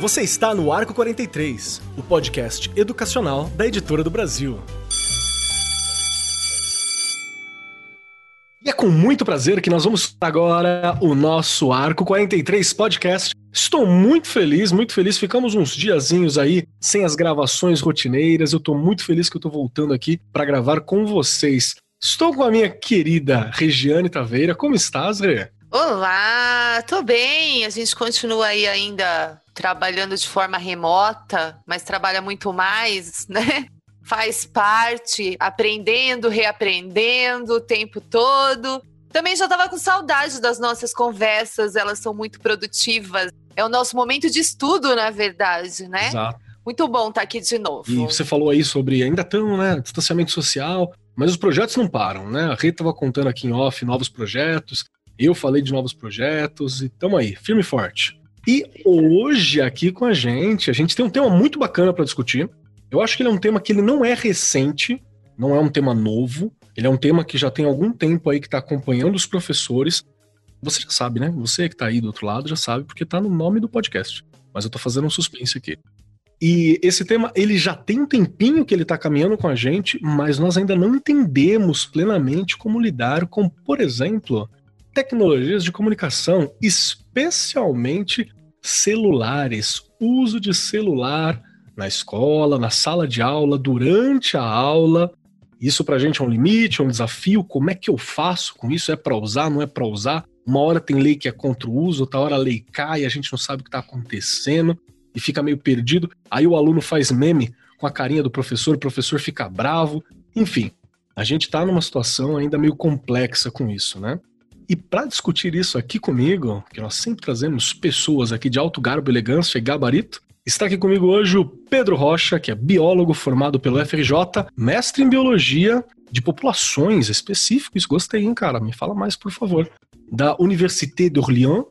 Você está no Arco 43, o podcast educacional da Editora do Brasil. E é com muito prazer que nós vamos agora o nosso Arco 43 podcast. Estou muito feliz, muito feliz. Ficamos uns diazinhos aí sem as gravações rotineiras. Eu estou muito feliz que eu estou voltando aqui para gravar com vocês. Estou com a minha querida Regiane Taveira. Como estás, Rê? Olá, tô bem. A gente continua aí ainda trabalhando de forma remota, mas trabalha muito mais, né? faz parte, aprendendo, reaprendendo o tempo todo. Também já estava com saudade das nossas conversas, elas são muito produtivas. É o nosso momento de estudo, na verdade, né? Exato. Muito bom estar tá aqui de novo. E você falou aí sobre ainda estão, né, distanciamento social, mas os projetos não param, né? A Rita estava contando aqui em off novos projetos, eu falei de novos projetos e estamos aí, firme e forte. E hoje aqui com a gente, a gente tem um tema muito bacana para discutir. Eu acho que ele é um tema que ele não é recente, não é um tema novo. Ele é um tema que já tem algum tempo aí que está acompanhando os professores. Você já sabe, né? Você que está aí do outro lado já sabe, porque está no nome do podcast. Mas eu estou fazendo um suspense aqui. E esse tema, ele já tem um tempinho que ele está caminhando com a gente, mas nós ainda não entendemos plenamente como lidar com, por exemplo, tecnologias de comunicação, especialmente celulares, uso de celular na escola, na sala de aula, durante a aula. Isso para a gente é um limite, é um desafio. Como é que eu faço com isso? É para usar, não é para usar? Uma hora tem lei que é contra o uso, outra hora a lei cai, a gente não sabe o que está acontecendo e fica meio perdido. Aí o aluno faz meme com a carinha do professor, o professor fica bravo. Enfim, a gente está numa situação ainda meio complexa com isso, né? E para discutir isso aqui comigo, que nós sempre trazemos pessoas aqui de alto garbo, elegância e gabarito, Está aqui comigo hoje o Pedro Rocha, que é biólogo formado pelo FRJ, mestre em biologia de populações específicos. Gostei, hein, cara? Me fala mais, por favor. Da Université d'Orléans,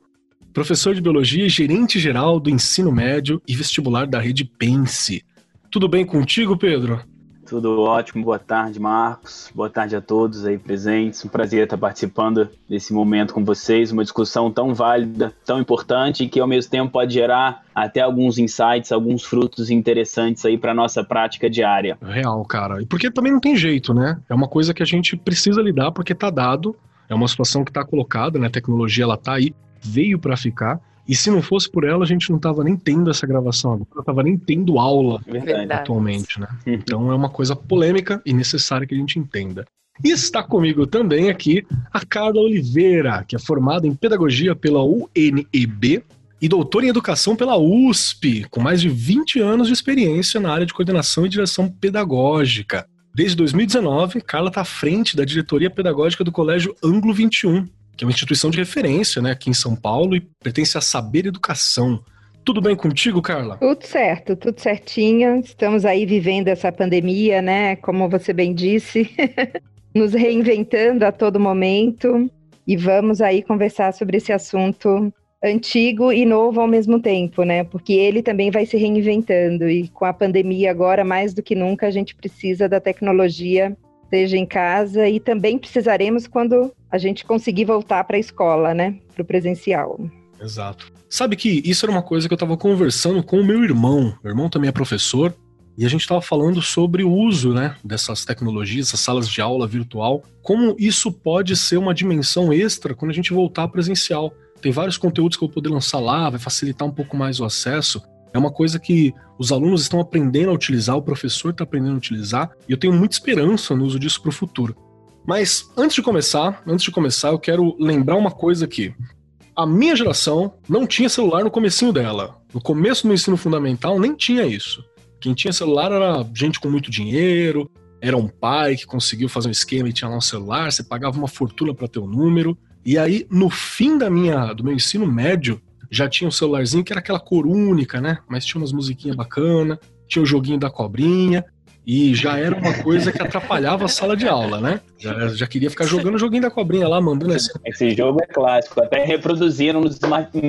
professor de biologia e gerente geral do ensino médio e vestibular da rede Pense. Tudo bem contigo, Pedro? Tudo ótimo, boa tarde, Marcos. Boa tarde a todos aí presentes. Um prazer estar participando desse momento com vocês. Uma discussão tão válida, tão importante e que ao mesmo tempo pode gerar até alguns insights, alguns frutos interessantes aí para nossa prática diária. Real, cara. E porque também não tem jeito, né? É uma coisa que a gente precisa lidar porque tá dado. É uma situação que está colocada, né? A tecnologia ela tá aí, veio para ficar. E se não fosse por ela, a gente não tava nem tendo essa gravação agora, não tava nem tendo aula Verdade. atualmente, né? Uhum. Então é uma coisa polêmica e necessária que a gente entenda. E está comigo também aqui a Carla Oliveira, que é formada em pedagogia pela UNEB e doutora em educação pela USP, com mais de 20 anos de experiência na área de coordenação e direção pedagógica. Desde 2019, Carla está à frente da diretoria pedagógica do Colégio Anglo 21, que é uma instituição de referência né, aqui em São Paulo e pertence a Saber Educação. Tudo bem contigo, Carla? Tudo certo, tudo certinho. Estamos aí vivendo essa pandemia, né? Como você bem disse, nos reinventando a todo momento. E vamos aí conversar sobre esse assunto antigo e novo ao mesmo tempo, né? Porque ele também vai se reinventando. E com a pandemia agora, mais do que nunca, a gente precisa da tecnologia seja em casa e também precisaremos quando a gente conseguir voltar para a escola, né, para o presencial. Exato. Sabe que isso era uma coisa que eu estava conversando com o meu irmão. Meu irmão também é professor e a gente estava falando sobre o uso, né, dessas tecnologias, essas salas de aula virtual, como isso pode ser uma dimensão extra quando a gente voltar presencial. Tem vários conteúdos que eu vou poder lançar lá, vai facilitar um pouco mais o acesso. É uma coisa que os alunos estão aprendendo a utilizar, o professor está aprendendo a utilizar, e eu tenho muita esperança no uso disso para o futuro. Mas antes de começar, antes de começar, eu quero lembrar uma coisa aqui. A minha geração não tinha celular no comecinho dela. No começo do ensino fundamental nem tinha isso. Quem tinha celular era gente com muito dinheiro, era um pai que conseguiu fazer um esquema e tinha lá um celular, você pagava uma fortuna para ter o um número. E aí, no fim da minha, do meu ensino médio, já tinha um celularzinho que era aquela cor única, né? Mas tinha umas musiquinhas bacanas, tinha o joguinho da cobrinha, e já era uma coisa que atrapalhava a sala de aula, né? Já, já queria ficar jogando o joguinho da cobrinha lá, mandando esse. Esse jogo é clássico. Até reproduziram nos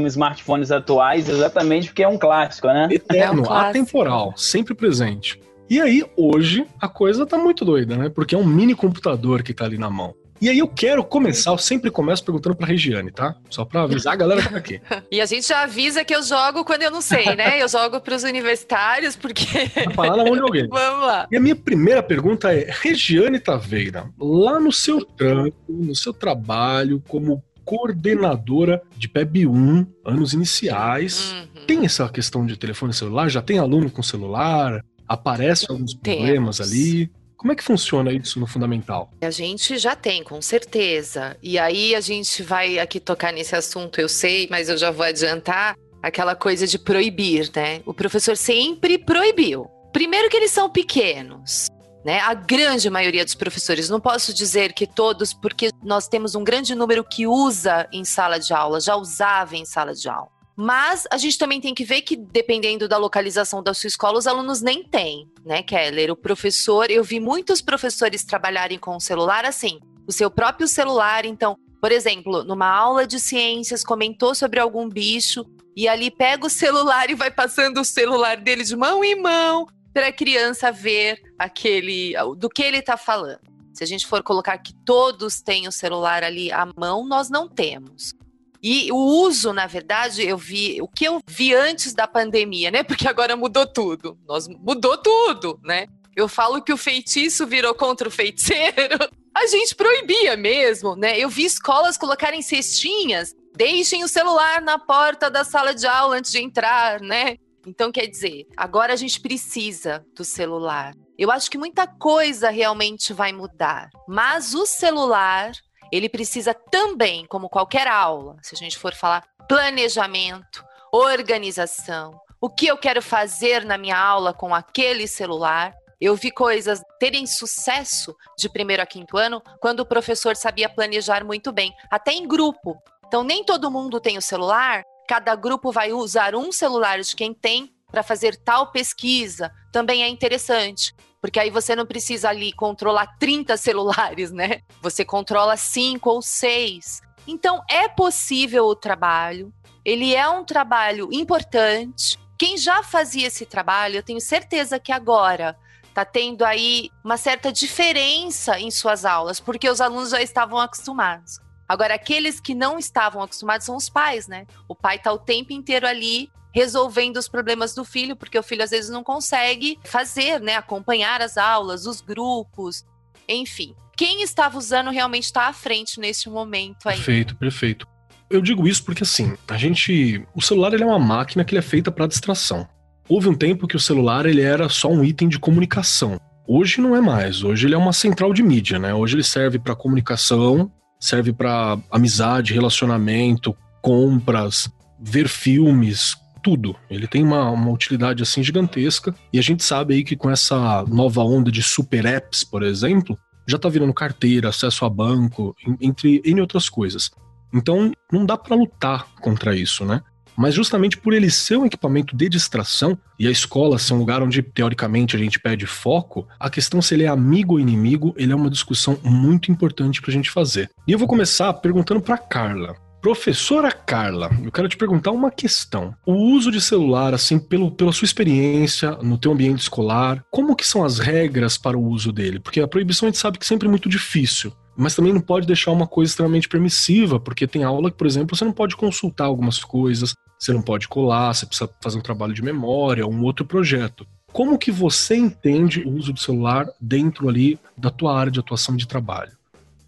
smartphones atuais exatamente porque é um clássico, né? Eterno, é um clássico. atemporal, sempre presente. E aí, hoje, a coisa tá muito doida, né? Porque é um mini computador que tá ali na mão. E aí eu quero começar, eu sempre começo perguntando pra Regiane, tá? Só pra avisar a galera que tá aqui. e a gente já avisa que eu jogo quando eu não sei, né? Eu jogo pros universitários, porque. Vai falar na mão de alguém. Vamos lá. E a minha primeira pergunta é: Regiane Taveira, lá no seu trampo, no seu trabalho como coordenadora de PEB 1, anos iniciais, uhum. tem essa questão de telefone celular? Já tem aluno com celular? Aparecem alguns problemas Temos. ali? Como é que funciona isso no fundamental? A gente já tem, com certeza. E aí a gente vai aqui tocar nesse assunto, eu sei, mas eu já vou adiantar aquela coisa de proibir, né? O professor sempre proibiu. Primeiro que eles são pequenos. Né? A grande maioria dos professores, não posso dizer que todos, porque nós temos um grande número que usa em sala de aula, já usava em sala de aula. Mas a gente também tem que ver que, dependendo da localização da sua escola, os alunos nem têm, né, Keller? O professor, eu vi muitos professores trabalharem com o celular assim, o seu próprio celular. Então, por exemplo, numa aula de ciências, comentou sobre algum bicho e ali pega o celular e vai passando o celular dele de mão em mão para a criança ver aquele do que ele está falando. Se a gente for colocar que todos têm o celular ali à mão, nós não temos. E o uso, na verdade, eu vi o que eu vi antes da pandemia, né? Porque agora mudou tudo. Nós mudou tudo, né? Eu falo que o feitiço virou contra o feiticeiro. A gente proibia mesmo, né? Eu vi escolas colocarem cestinhas, deixem o celular na porta da sala de aula antes de entrar, né? Então, quer dizer, agora a gente precisa do celular. Eu acho que muita coisa realmente vai mudar, mas o celular ele precisa também, como qualquer aula, se a gente for falar planejamento, organização, o que eu quero fazer na minha aula com aquele celular. Eu vi coisas terem sucesso de primeiro a quinto ano quando o professor sabia planejar muito bem, até em grupo. Então, nem todo mundo tem o celular, cada grupo vai usar um celular de quem tem para fazer tal pesquisa. Também é interessante. Porque aí você não precisa ali controlar 30 celulares, né? Você controla cinco ou seis. Então é possível o trabalho. Ele é um trabalho importante. Quem já fazia esse trabalho, eu tenho certeza que agora está tendo aí uma certa diferença em suas aulas, porque os alunos já estavam acostumados. Agora, aqueles que não estavam acostumados são os pais, né? O pai está o tempo inteiro ali resolvendo os problemas do filho, porque o filho às vezes não consegue fazer, né, acompanhar as aulas, os grupos, enfim. Quem estava usando realmente está à frente neste momento aí. Perfeito, perfeito. Eu digo isso porque assim, a gente, o celular ele é uma máquina que é feita para distração. Houve um tempo que o celular ele era só um item de comunicação. Hoje não é mais. Hoje ele é uma central de mídia, né? Hoje ele serve para comunicação, serve para amizade, relacionamento, compras, ver filmes, tudo. Ele tem uma, uma utilidade assim gigantesca e a gente sabe aí que com essa nova onda de super apps, por exemplo, já tá virando carteira, acesso a banco, entre N outras coisas. Então, não dá para lutar contra isso, né? Mas justamente por ele ser um equipamento de distração e a escola ser um lugar onde teoricamente a gente pede foco, a questão se ele é amigo ou inimigo, ele é uma discussão muito importante pra gente fazer. E eu vou começar perguntando para Carla. Professora Carla, eu quero te perguntar uma questão. O uso de celular, assim, pelo, pela sua experiência no teu ambiente escolar, como que são as regras para o uso dele? Porque a proibição a gente sabe que sempre é muito difícil. Mas também não pode deixar uma coisa extremamente permissiva, porque tem aula que, por exemplo, você não pode consultar algumas coisas, você não pode colar, você precisa fazer um trabalho de memória, um outro projeto. Como que você entende o uso do celular dentro ali da tua área de atuação de trabalho?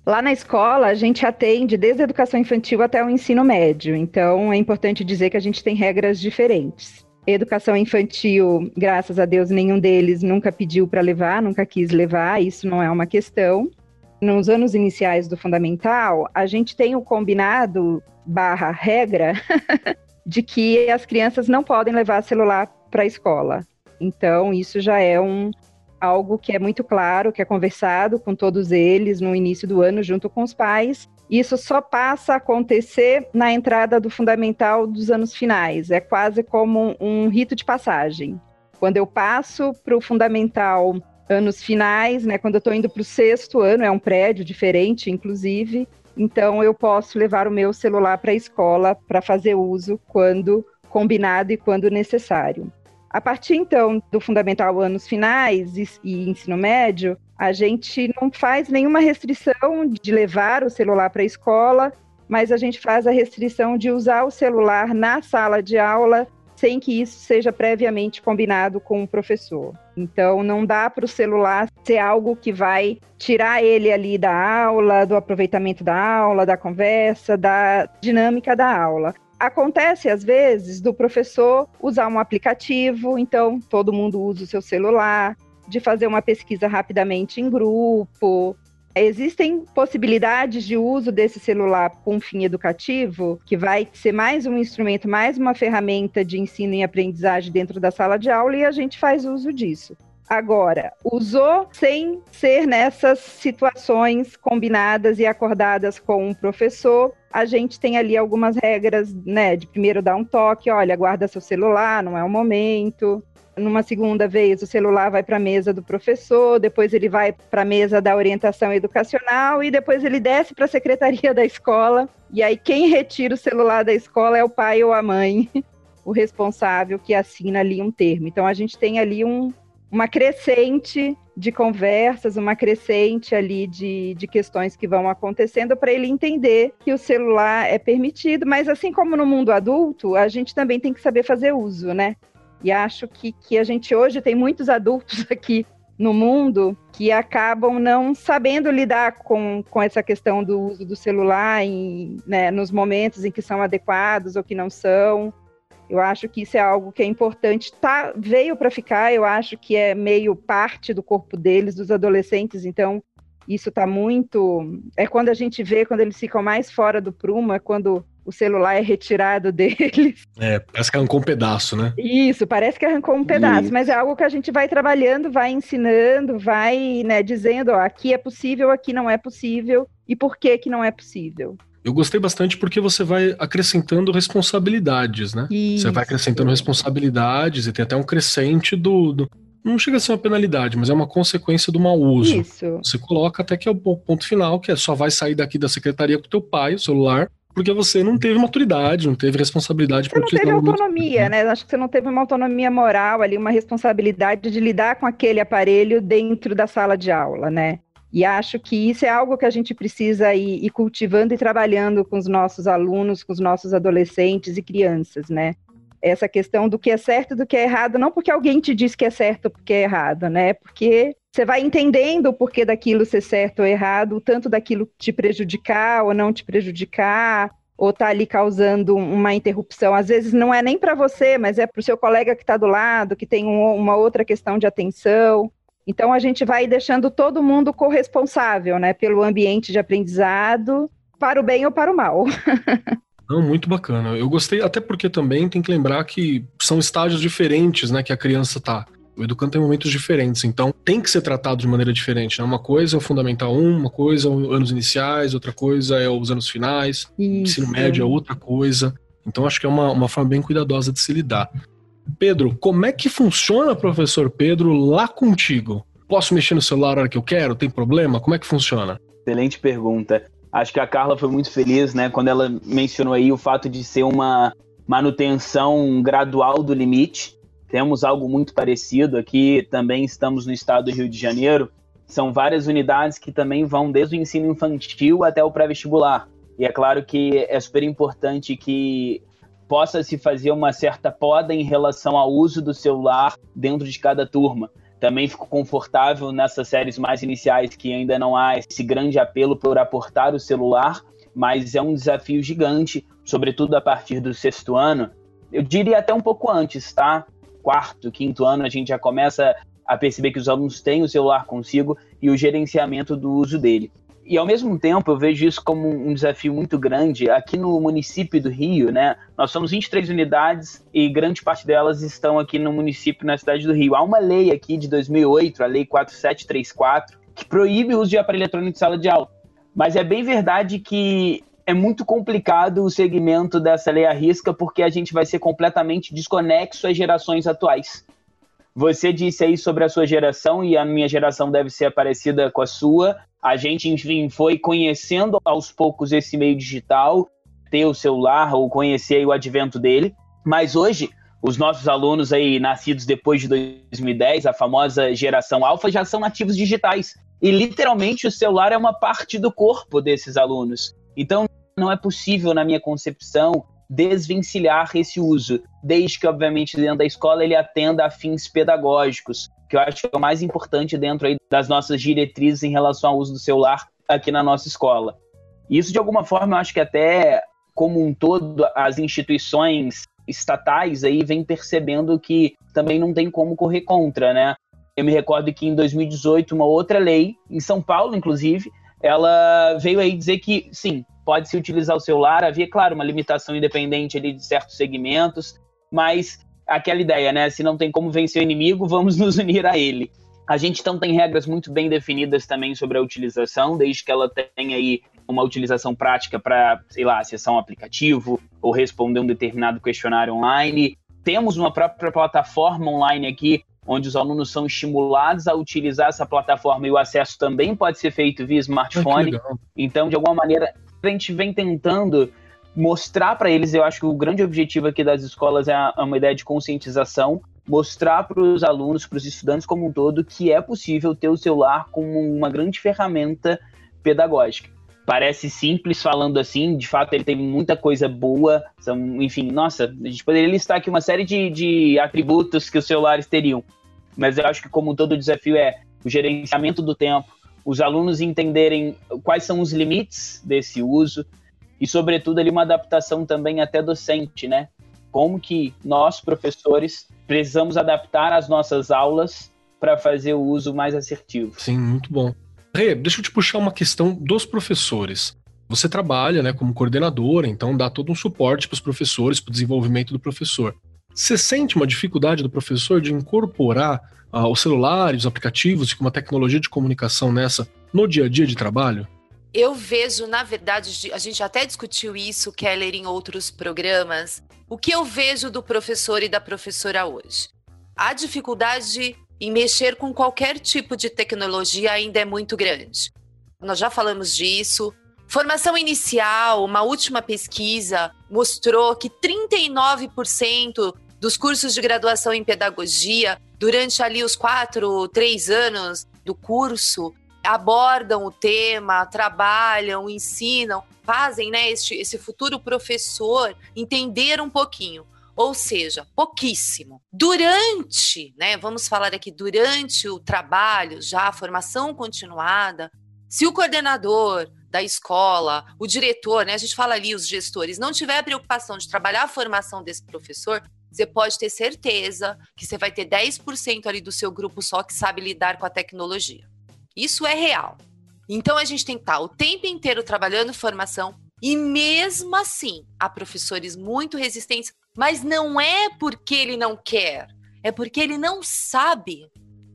Lá na escola, a gente atende desde a educação infantil até o ensino médio, então é importante dizer que a gente tem regras diferentes. Educação infantil, graças a Deus, nenhum deles nunca pediu para levar, nunca quis levar, isso não é uma questão. Nos anos iniciais do fundamental, a gente tem o combinado barra regra de que as crianças não podem levar celular para a escola. Então, isso já é um, algo que é muito claro, que é conversado com todos eles no início do ano, junto com os pais. Isso só passa a acontecer na entrada do fundamental dos anos finais. É quase como um rito de passagem. Quando eu passo para o fundamental anos finais, né, quando eu estou indo para o sexto ano, é um prédio diferente, inclusive, então eu posso levar o meu celular para a escola para fazer uso quando combinado e quando necessário. A partir então do fundamental anos finais e, e ensino médio, A gente não faz nenhuma restrição de levar o celular para a escola, mas a gente faz a restrição de usar o celular na sala de aula sem que isso seja previamente combinado com o professor. Então, não dá para o celular ser algo que vai tirar ele ali da aula, do aproveitamento da aula, da conversa, da dinâmica da aula. Acontece, às vezes, do professor usar um aplicativo, então todo mundo usa o seu celular, de fazer uma pesquisa rapidamente em grupo, Existem possibilidades de uso desse celular com fim educativo, que vai ser mais um instrumento, mais uma ferramenta de ensino e aprendizagem dentro da sala de aula e a gente faz uso disso. Agora, usou sem ser nessas situações combinadas e acordadas com o professor, a gente tem ali algumas regras, né? De primeiro dar um toque, olha, guarda seu celular, não é o momento. Numa segunda vez, o celular vai para a mesa do professor, depois ele vai para a mesa da orientação educacional e depois ele desce para a secretaria da escola. E aí, quem retira o celular da escola é o pai ou a mãe, o responsável que assina ali um termo. Então, a gente tem ali um, uma crescente de conversas, uma crescente ali de, de questões que vão acontecendo para ele entender que o celular é permitido, mas assim como no mundo adulto, a gente também tem que saber fazer uso, né? E acho que, que a gente hoje tem muitos adultos aqui no mundo que acabam não sabendo lidar com, com essa questão do uso do celular em, né, nos momentos em que são adequados ou que não são. Eu acho que isso é algo que é importante. Tá, veio para ficar, eu acho que é meio parte do corpo deles, dos adolescentes, então isso está muito. É quando a gente vê, quando eles ficam mais fora do prumo, é quando o celular é retirado deles. É, parece que arrancou um pedaço, né? Isso, parece que arrancou um pedaço, Isso. mas é algo que a gente vai trabalhando, vai ensinando, vai né, dizendo, ó, aqui é possível, aqui não é possível, e por que que não é possível. Eu gostei bastante porque você vai acrescentando responsabilidades, né? Isso. Você vai acrescentando responsabilidades e tem até um crescente do, do, Não chega a ser uma penalidade, mas é uma consequência do mau uso. Isso. Você coloca até que é o ponto final, que é só vai sair daqui da secretaria com o teu pai, o celular, porque você não teve maturidade, não teve responsabilidade Você não teve autonomia, né? Acho que você não teve uma autonomia moral ali, uma responsabilidade de lidar com aquele aparelho dentro da sala de aula, né? E acho que isso é algo que a gente precisa ir, ir cultivando e trabalhando com os nossos alunos, com os nossos adolescentes e crianças, né? Essa questão do que é certo e do que é errado, não porque alguém te diz que é certo ou porque é errado, né? Porque você vai entendendo o porquê daquilo ser certo ou errado, tanto daquilo te prejudicar ou não te prejudicar, ou tá ali causando uma interrupção. Às vezes não é nem para você, mas é para o seu colega que está do lado, que tem um, uma outra questão de atenção. Então a gente vai deixando todo mundo corresponsável, né, pelo ambiente de aprendizado, para o bem ou para o mal. Não, muito bacana. Eu gostei, até porque também tem que lembrar que são estágios diferentes, né, que a criança tá. O educando tem momentos diferentes, então tem que ser tratado de maneira diferente. Né? Uma coisa é o Fundamental 1, uma coisa é os anos iniciais, outra coisa é os anos finais, Isso. ensino médio é outra coisa. Então acho que é uma, uma forma bem cuidadosa de se lidar. Pedro, como é que funciona, professor Pedro, lá contigo? Posso mexer no celular a hora que eu quero? Tem problema? Como é que funciona? Excelente pergunta. Acho que a Carla foi muito feliz, né, quando ela mencionou aí o fato de ser uma manutenção gradual do limite. Temos algo muito parecido aqui, também estamos no estado do Rio de Janeiro. São várias unidades que também vão desde o ensino infantil até o pré-vestibular. E é claro que é super importante que possa se fazer uma certa poda em relação ao uso do celular dentro de cada turma. Também fico confortável nessas séries mais iniciais que ainda não há esse grande apelo por aportar o celular, mas é um desafio gigante, sobretudo a partir do sexto ano. Eu diria até um pouco antes, tá? quarto, quinto ano, a gente já começa a perceber que os alunos têm o celular consigo e o gerenciamento do uso dele. E ao mesmo tempo, eu vejo isso como um desafio muito grande. Aqui no município do Rio, né? Nós somos 23 unidades e grande parte delas estão aqui no município, na cidade do Rio. Há uma lei aqui de 2008, a Lei 4734, que proíbe o uso de aparelho eletrônico em sala de aula. Mas é bem verdade que é muito complicado o segmento dessa lei à risca, porque a gente vai ser completamente desconexo às gerações atuais. Você disse aí sobre a sua geração, e a minha geração deve ser parecida com a sua. A gente, enfim, foi conhecendo aos poucos esse meio digital, ter o celular ou conhecer o advento dele. Mas hoje, os nossos alunos aí nascidos depois de 2010, a famosa geração alfa, já são nativos digitais. e literalmente o celular é uma parte do corpo desses alunos. Então, não é possível, na minha concepção, desvencilhar esse uso, desde que, obviamente, dentro da escola ele atenda a fins pedagógicos, que eu acho que é o mais importante dentro aí das nossas diretrizes em relação ao uso do celular aqui na nossa escola. Isso, de alguma forma, eu acho que até como um todo, as instituições estatais aí vêm percebendo que também não tem como correr contra, né? Eu me recordo que em 2018, uma outra lei, em São Paulo, inclusive, ela veio aí dizer que, sim, pode-se utilizar o celular. Havia, claro, uma limitação independente ali de certos segmentos, mas aquela ideia, né? Se não tem como vencer o inimigo, vamos nos unir a ele. A gente então tem regras muito bem definidas também sobre a utilização, desde que ela tenha aí uma utilização prática para, sei lá, acessar um aplicativo ou responder um determinado questionário online. Temos uma própria plataforma online aqui onde os alunos são estimulados a utilizar essa plataforma e o acesso também pode ser feito via smartphone. então, de alguma maneira, a gente vem tentando mostrar para eles, eu acho que o grande objetivo aqui das escolas é, é uma ideia de conscientização, mostrar para os alunos, para os estudantes como um todo, que é possível ter o celular como uma grande ferramenta pedagógica. Parece simples falando assim, de fato ele tem muita coisa boa, são, enfim, nossa, a gente poderia listar aqui uma série de, de atributos que os celulares teriam, mas eu acho que como todo o desafio é o gerenciamento do tempo, os alunos entenderem quais são os limites desse uso e, sobretudo, ali uma adaptação também até docente, né? Como que nós, professores, precisamos adaptar as nossas aulas para fazer o uso mais assertivo. Sim, muito bom. Rê, deixa eu te puxar uma questão dos professores. Você trabalha né, como coordenadora, então dá todo um suporte para os professores, para o desenvolvimento do professor. Você sente uma dificuldade do professor de incorporar uh, os celulares, os aplicativos e uma tecnologia de comunicação nessa no dia a dia de trabalho? Eu vejo, na verdade, a gente até discutiu isso, Keller, em outros programas. O que eu vejo do professor e da professora hoje? A dificuldade em mexer com qualquer tipo de tecnologia ainda é muito grande. Nós já falamos disso. Formação inicial, uma última pesquisa mostrou que 39% dos cursos de graduação em pedagogia, durante ali os quatro, três anos do curso, abordam o tema, trabalham, ensinam, fazem né, este, esse futuro professor entender um pouquinho. Ou seja, pouquíssimo. Durante, né, vamos falar aqui, durante o trabalho, já a formação continuada, se o coordenador da escola, o diretor, né, a gente fala ali, os gestores, não tiver preocupação de trabalhar a formação desse professor, você pode ter certeza que você vai ter 10% ali do seu grupo só que sabe lidar com a tecnologia. Isso é real. Então a gente tem que estar o tempo inteiro trabalhando formação e mesmo assim há professores muito resistentes, mas não é porque ele não quer, é porque ele não sabe.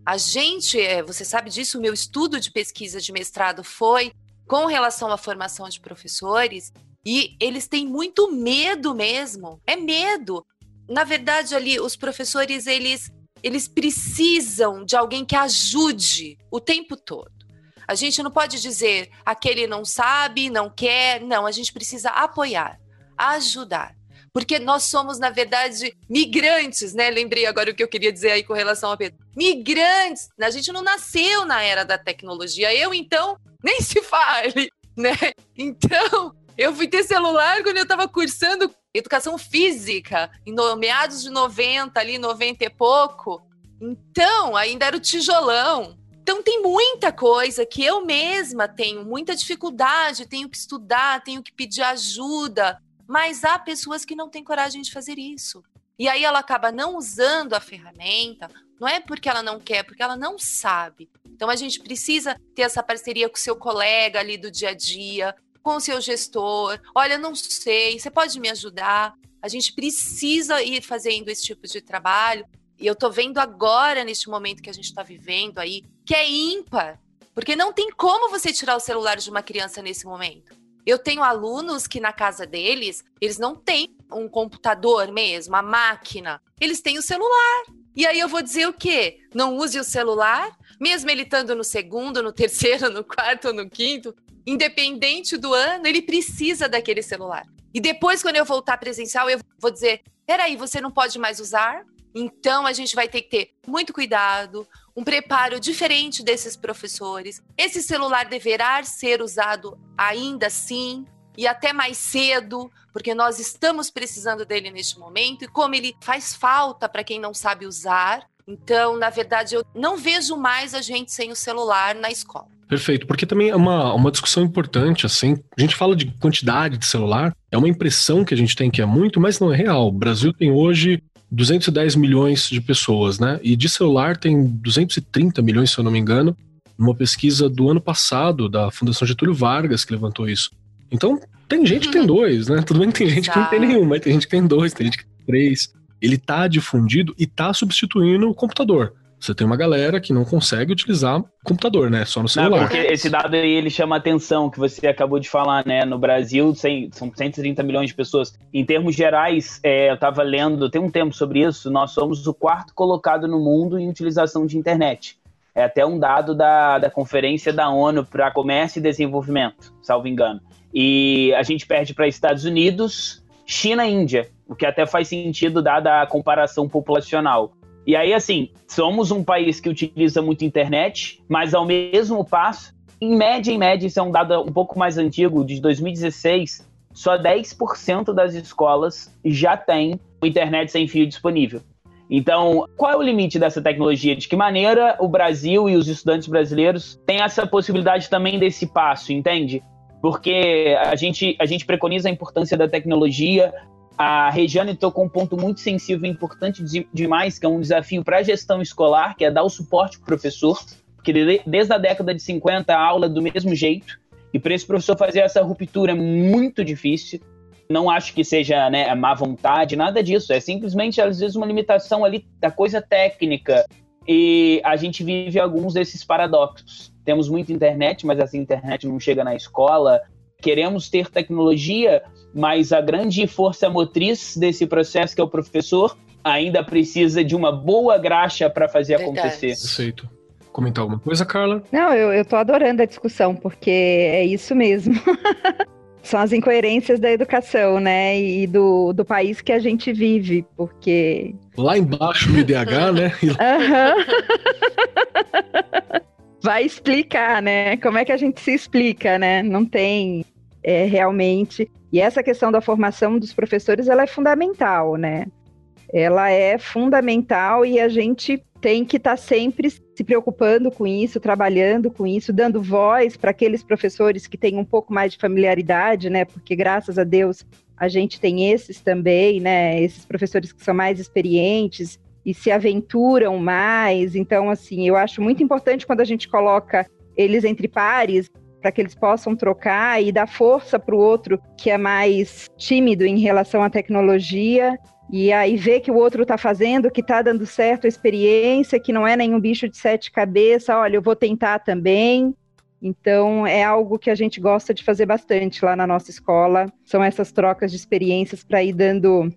A gente, é, você sabe disso, o meu estudo de pesquisa de mestrado foi com relação à formação de professores e eles têm muito medo mesmo. É medo na verdade, ali, os professores, eles, eles precisam de alguém que ajude o tempo todo. A gente não pode dizer aquele não sabe, não quer. Não, a gente precisa apoiar, ajudar. Porque nós somos, na verdade, migrantes, né? Lembrei agora o que eu queria dizer aí com relação a Pedro. Migrantes. A gente não nasceu na era da tecnologia. Eu, então, nem se fale, né? Então, eu fui ter celular quando eu estava cursando educação física, em meados de 90, ali, 90 e pouco. Então, ainda era o tijolão. Então, tem muita coisa que eu mesma tenho muita dificuldade, tenho que estudar, tenho que pedir ajuda. Mas há pessoas que não têm coragem de fazer isso. E aí ela acaba não usando a ferramenta, não é porque ela não quer, porque ela não sabe. Então a gente precisa ter essa parceria com o seu colega ali do dia a dia, com o seu gestor. Olha, não sei, você pode me ajudar? A gente precisa ir fazendo esse tipo de trabalho. E eu tô vendo agora, neste momento que a gente está vivendo aí, que é ímpar. Porque não tem como você tirar o celular de uma criança nesse momento. Eu tenho alunos que na casa deles, eles não têm um computador mesmo, uma máquina. Eles têm o celular. E aí eu vou dizer o quê? Não use o celular? Mesmo ele estando no segundo, no terceiro, no quarto no quinto, independente do ano, ele precisa daquele celular. E depois, quando eu voltar presencial, eu vou dizer: peraí, você não pode mais usar? Então a gente vai ter que ter muito cuidado, um preparo diferente desses professores. Esse celular deverá ser usado ainda assim e até mais cedo, porque nós estamos precisando dele neste momento e como ele faz falta para quem não sabe usar. Então, na verdade, eu não vejo mais a gente sem o celular na escola. Perfeito, porque também é uma, uma discussão importante, assim, a gente fala de quantidade de celular, é uma impressão que a gente tem que é muito, mas não é real. O Brasil tem hoje 210 milhões de pessoas, né? E de celular tem 230 milhões, se eu não me engano, numa pesquisa do ano passado da Fundação Getúlio Vargas que levantou isso. Então, tem gente que tem uhum. dois, né? Tudo bem que tem gente que não tem nenhum, mas tem gente que tem dois, tem gente que tem três. Ele tá difundido e tá substituindo o computador. Você tem uma galera que não consegue utilizar computador, né? Só no celular. Não, porque esse dado aí ele chama atenção, que você acabou de falar, né? No Brasil são 130 milhões de pessoas. Em termos gerais, é, eu estava lendo, tem um tempo sobre isso, nós somos o quarto colocado no mundo em utilização de internet. É até um dado da, da Conferência da ONU para Comércio e Desenvolvimento, salvo engano. E a gente perde para Estados Unidos, China e Índia, o que até faz sentido dada a comparação populacional. E aí, assim, somos um país que utiliza muito internet, mas ao mesmo passo, em média, em média, isso é um dado um pouco mais antigo, de 2016, só 10% das escolas já têm internet sem fio disponível. Então, qual é o limite dessa tecnologia? De que maneira o Brasil e os estudantes brasileiros têm essa possibilidade também desse passo, entende? Porque a gente, a gente preconiza a importância da tecnologia a Regiane tocou um ponto muito sensível e importante demais, que é um desafio para a gestão escolar, que é dar o suporte para o professor, porque desde a década de 50 a aula é do mesmo jeito, e para esse professor fazer essa ruptura é muito difícil. Não acho que seja né, má vontade, nada disso. É simplesmente, às vezes, uma limitação ali da coisa técnica. E a gente vive alguns desses paradoxos. Temos muita internet, mas essa internet não chega na escola. Queremos ter tecnologia, mas a grande força motriz desse processo, que é o professor, ainda precisa de uma boa graxa para fazer Verdade. acontecer. Perfeito. Comentar alguma coisa, Carla? Não, eu, eu tô adorando a discussão, porque é isso mesmo. São as incoerências da educação, né? E do, do país que a gente vive, porque. Lá embaixo no IDH, né? Uhum. Vai explicar, né? Como é que a gente se explica, né? Não tem é, realmente. E essa questão da formação dos professores, ela é fundamental, né? Ela é fundamental e a gente tem que estar tá sempre se preocupando com isso, trabalhando com isso, dando voz para aqueles professores que têm um pouco mais de familiaridade, né? Porque graças a Deus a gente tem esses também, né? Esses professores que são mais experientes e se aventuram mais. Então, assim, eu acho muito importante quando a gente coloca eles entre pares, para que eles possam trocar e dar força para o outro que é mais tímido em relação à tecnologia e aí ver que o outro está fazendo, que está dando certo a experiência, que não é nenhum bicho de sete cabeças, olha, eu vou tentar também. Então, é algo que a gente gosta de fazer bastante lá na nossa escola. São essas trocas de experiências para ir dando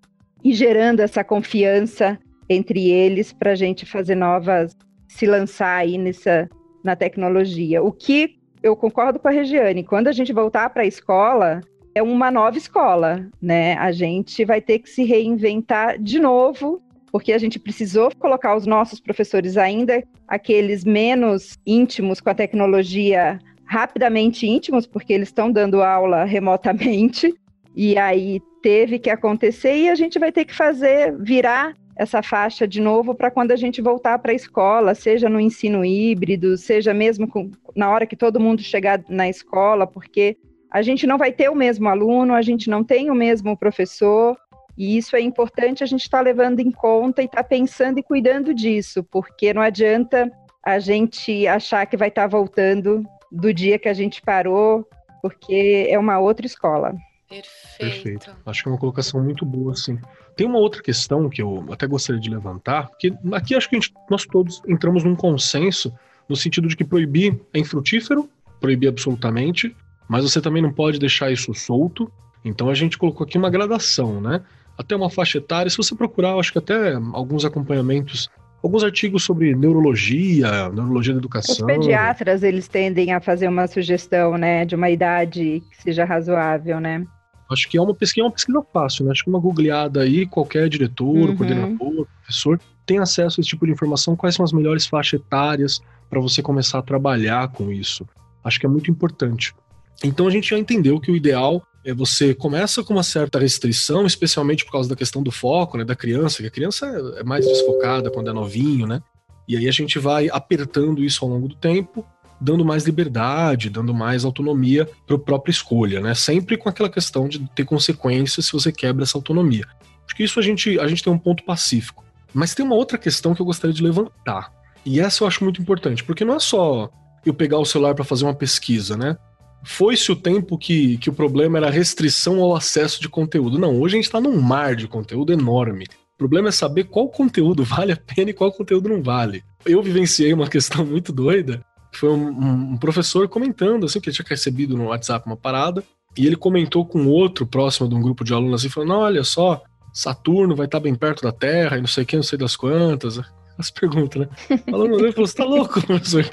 e gerando essa confiança entre eles para a gente fazer novas, se lançar aí nessa na tecnologia. O que eu concordo com a Regiane. Quando a gente voltar para a escola, é uma nova escola, né? A gente vai ter que se reinventar de novo, porque a gente precisou colocar os nossos professores ainda aqueles menos íntimos com a tecnologia rapidamente íntimos, porque eles estão dando aula remotamente. E aí teve que acontecer e a gente vai ter que fazer virar essa faixa de novo para quando a gente voltar para a escola, seja no ensino híbrido, seja mesmo com, na hora que todo mundo chegar na escola, porque a gente não vai ter o mesmo aluno, a gente não tem o mesmo professor, e isso é importante a gente estar tá levando em conta e estar tá pensando e cuidando disso, porque não adianta a gente achar que vai estar tá voltando do dia que a gente parou, porque é uma outra escola. Perfeito. Perfeito. Acho que é uma colocação muito boa, sim. Tem uma outra questão que eu até gostaria de levantar, porque aqui acho que gente, nós todos entramos num consenso no sentido de que proibir é infrutífero, proibir absolutamente, mas você também não pode deixar isso solto. Então a gente colocou aqui uma gradação, né? Até uma faixa etária. Se você procurar, acho que até alguns acompanhamentos alguns artigos sobre neurologia, neurologia da educação. Os pediatras, eles tendem a fazer uma sugestão, né, de uma idade que seja razoável, né? Acho que é uma pesquisa, é uma pesquisa fácil, né? Acho que uma googleada aí, qualquer diretor, uhum. coordenador, professor, tem acesso a esse tipo de informação, quais são as melhores faixas etárias para você começar a trabalhar com isso. Acho que é muito importante. Então a gente já entendeu que o ideal é você começa com uma certa restrição, especialmente por causa da questão do foco, né, da criança, que a criança é mais desfocada quando é novinho, né? E aí a gente vai apertando isso ao longo do tempo, dando mais liberdade, dando mais autonomia para a própria escolha, né? Sempre com aquela questão de ter consequências se você quebra essa autonomia. Acho que isso a gente, a gente tem um ponto pacífico. Mas tem uma outra questão que eu gostaria de levantar. E essa eu acho muito importante, porque não é só eu pegar o celular para fazer uma pesquisa, né? Foi-se o tempo que, que o problema era a restrição ao acesso de conteúdo. Não, hoje a gente está num mar de conteúdo enorme. O problema é saber qual conteúdo vale a pena e qual conteúdo não vale. Eu vivenciei uma questão muito doida. Foi um, um professor comentando, assim, que ele tinha recebido no WhatsApp uma parada, e ele comentou com outro próximo de um grupo de alunos, assim, falando: olha só, Saturno vai estar bem perto da Terra e não sei o que, não sei das quantas. As perguntas, né? Falando, ele falou: você tá louco, professor?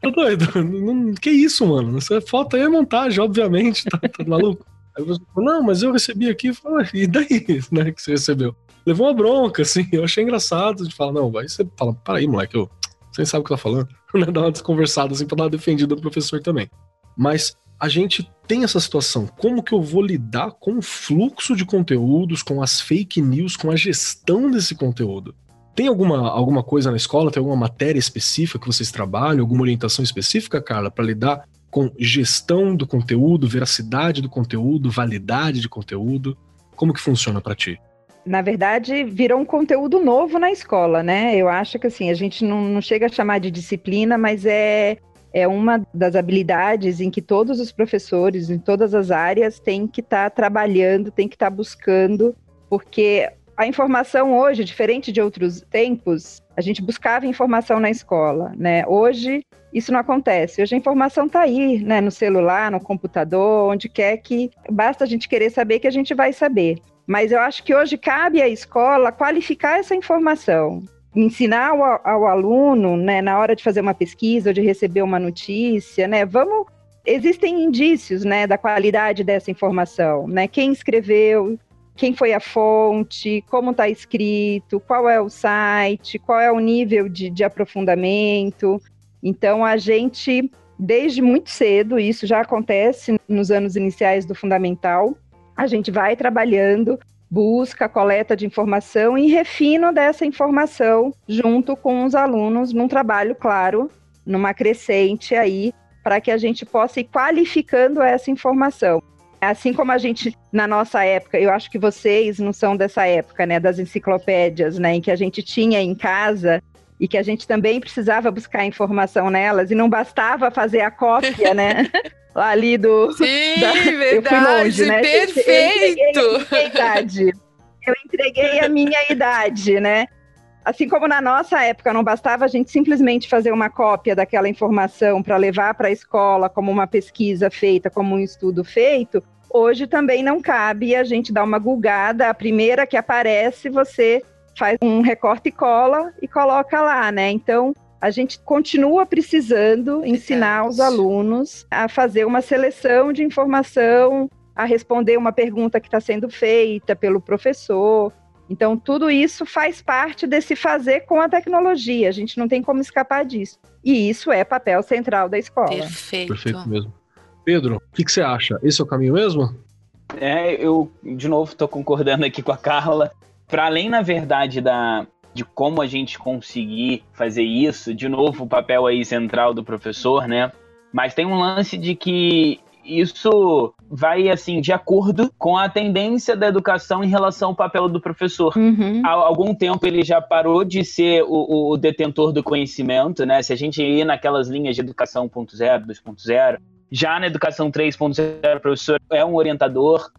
Tá doido? Que isso, mano? Essa foto aí é montagem, obviamente, tá, tá maluco? Aí você falou, não, mas eu recebi aqui, falou, e daí, né, que você recebeu? Levou uma bronca, assim, eu achei engraçado, de falar, não, vai, você fala, para aí, moleque, eu, você sabe o que tá falando, né, dar uma desconversada, assim, pra dar uma defendida do professor também. Mas a gente tem essa situação. Como que eu vou lidar com o fluxo de conteúdos, com as fake news, com a gestão desse conteúdo? Tem alguma, alguma coisa na escola, tem alguma matéria específica que vocês trabalham, alguma orientação específica, Carla, para lidar com gestão do conteúdo, veracidade do conteúdo, validade de conteúdo? Como que funciona para ti? Na verdade, virou um conteúdo novo na escola, né? Eu acho que assim, a gente não, não chega a chamar de disciplina, mas é é uma das habilidades em que todos os professores, em todas as áreas, têm que estar tá trabalhando, têm que estar tá buscando, porque a informação hoje, diferente de outros tempos, a gente buscava informação na escola, né? Hoje isso não acontece. Hoje a informação está aí, né? No celular, no computador, onde quer que basta a gente querer saber que a gente vai saber. Mas eu acho que hoje cabe à escola qualificar essa informação ensinar ao, ao, aluno, né, na hora de fazer uma pesquisa ou de receber uma notícia, né, vamos existem indícios, né, da qualidade dessa informação, né, quem escreveu, quem foi a fonte, como está escrito, qual é o site, qual é o nível de, de aprofundamento. Então a gente desde muito cedo, isso já acontece nos anos iniciais do fundamental, a gente vai trabalhando busca, coleta de informação e refino dessa informação junto com os alunos num trabalho, claro, numa crescente aí, para que a gente possa ir qualificando essa informação. Assim como a gente, na nossa época, eu acho que vocês não são dessa época, né, das enciclopédias, né, em que a gente tinha em casa e que a gente também precisava buscar informação nelas e não bastava fazer a cópia, né? ali do. Sim, da, verdade, longe, né? perfeito! Eu entreguei, a idade. Eu entreguei a minha idade, né? Assim como na nossa época não bastava a gente simplesmente fazer uma cópia daquela informação para levar para a escola como uma pesquisa feita, como um estudo feito, hoje também não cabe a gente dar uma gulgada, a primeira que aparece, você faz um recorte e cola e coloca lá, né? Então, a gente continua precisando ensinar os alunos a fazer uma seleção de informação, a responder uma pergunta que está sendo feita pelo professor. Então, tudo isso faz parte desse fazer com a tecnologia. A gente não tem como escapar disso. E isso é papel central da escola. Perfeito. Perfeito mesmo. Pedro, o que, que você acha? Esse é o caminho mesmo? É, eu, de novo, estou concordando aqui com a Carla. Para além, na verdade, da, de como a gente conseguir fazer isso, de novo o papel aí central do professor, né? Mas tem um lance de que isso vai assim de acordo com a tendência da educação em relação ao papel do professor. Uhum. Há algum tempo ele já parou de ser o, o, detentor do conhecimento, né? Se a gente ir naquelas linhas de educação 1.0, 2.0, já na educação 3.0 o professor é um orientador,